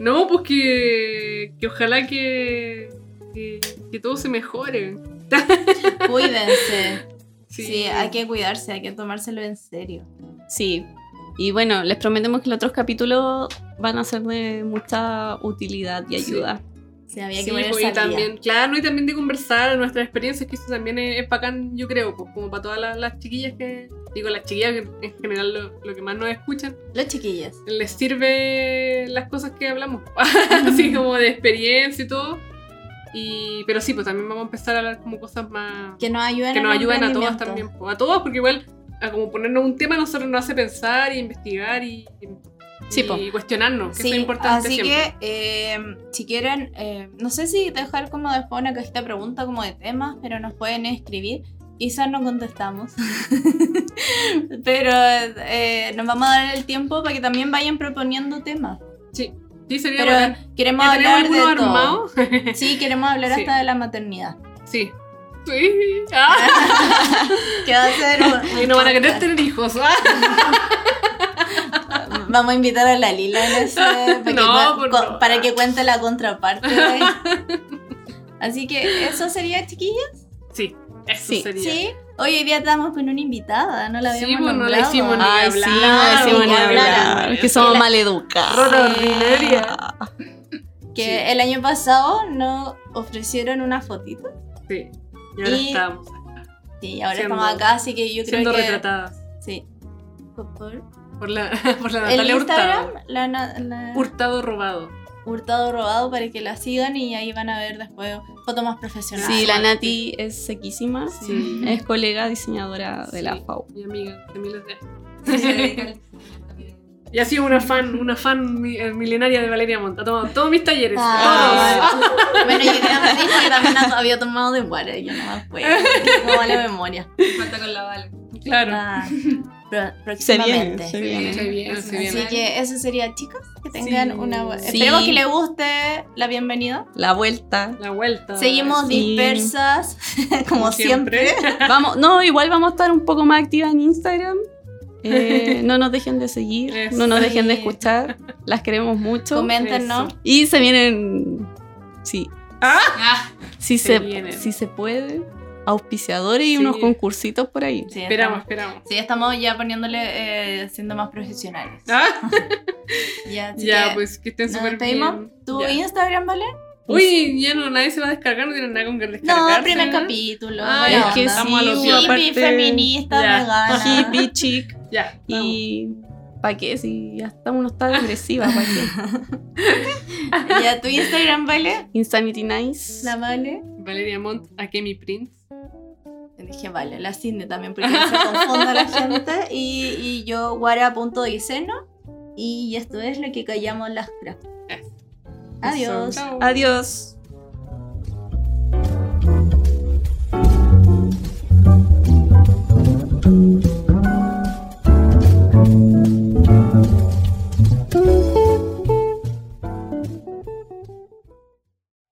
no, pues que, que ojalá que, que, que todo se mejore. (laughs) Cuídense. Sí. hay que cuidarse, hay que tomárselo en serio. Sí. Y bueno, les prometemos que los otros capítulos van a ser de mucha utilidad y ayuda. Sí, había Sí, que pues, y también, claro, y también de conversar nuestras experiencias, que eso también es, es bacán, yo creo, pues como para todas las, las chiquillas que, digo, las chiquillas que en general lo, lo que más nos escuchan, Los chiquillas. les sirve las cosas que hablamos, (laughs) así como de experiencia y todo. Y, pero sí, pues también vamos a empezar a hablar como cosas más Que nos ayuden que nos ayuden a todas también, pues, a todas, porque igual a como ponernos un tema a nosotros nos hace pensar y investigar y, Sí, y cuestionarnos, que Sí, es importante así siempre. que eh, si quieren, eh, no sé si dejar como después una cajita de preguntas como de temas, pero nos pueden escribir. Quizás no contestamos. (laughs) pero eh, nos vamos a dar el tiempo para que también vayan proponiendo temas. Sí, sí, sería Pero bacán. queremos ¿Ya tenemos hablar de algunos todo. (laughs) Sí, queremos hablar Sí. hasta de la maternidad. Sí. Sí. Ah, (laughs) Que va a un- y no van a querer tener hijos. Ah, Vamos a invitar a la Lila en ese, (laughs) para, que, No, co- favor. para que cuente la contraparte. (laughs) Así que eso sería, chiquillas. Sí, eso Sí. sería. Sí. Hoy día estamos con una invitada, no la Sí, habíamos pues, no la nombrado. hicimos ni Ay, sí, hablar, no decimos ni ni hablar. hablar. Que somos La- maleducados. Rota Sí. ordinaria. Que Sí. el año pasado nos ofrecieron una fotito. Sí. Y ahora Y- estamos acá, Sí, ahora Siendo- estamos acá, así que yo creo siendo que. retratadas Sí. Por- por- por la, (laughs) por la El Natalia Instagram, Hurtado. la, la- Hurtado robado. Hurtado Robado para que la sigan y ahí van a ver después fotos más profesionales. Sí, la Nati es sequísima. Sí. Es colega diseñadora de la Sí, FAU. Mi amiga de miles de (laughs) Y ha sido una fan, una fan eh, milenaria de Valeria Monta. Ha tomado todos mis talleres. Ah, todos. bueno, yo creo que también había tomado de Guara, yo no me acuerdo. Tengo mala memoria. Falta con la Vale. Claro. Ah, Se viene, próximamente. se viene. Se viene, se Así viene. que eso sería, chicos, que tengan Sí. una buena... Sí. Esperemos que les guste la bienvenida. La vuelta. La vuelta. Seguimos Sí. dispersas, (laughs) como siempre. (laughs) Vamos, no, igual vamos a estar un poco más activas en Instagram. Eh, (laughs) no nos dejen de seguir, Eso. no nos dejen de escuchar. Las queremos mucho. Coméntenos. Eso. Y se vienen. Sí. Ah, Si Se se, vienen. si se puede. Auspiciadores y Sí. unos concursitos por ahí. Sí, Esperamos, estamos- esperamos. Sí, estamos ya poniéndole, eh, siendo más profesionales. Ah, (laughs) Ya, ya, que pues que estén súper bien. ¿Tu Ya. Instagram, vale? Uy, ya no, nadie se va a descargar, no tienen nada con que descargar. No, primer capítulo. Ah, buena es que a sí, Hippie, aparte- feminista, Ya. vegana. Hippie, chic. (laughs) Ya, vamos. Y. ¿Para qué? Si ya estamos uno está agresiva, ¿para qué? (laughs) Ya, tu Instagram, vale. Insanity Nice. La vale. Valeria Montt, Akemi Prince. Dije, vale, la Cindy también, porque se confunde la gente. Y, y yo, guara.diceno. Y esto es lo que callamos las crafts. Adiós. Chao. Adiós.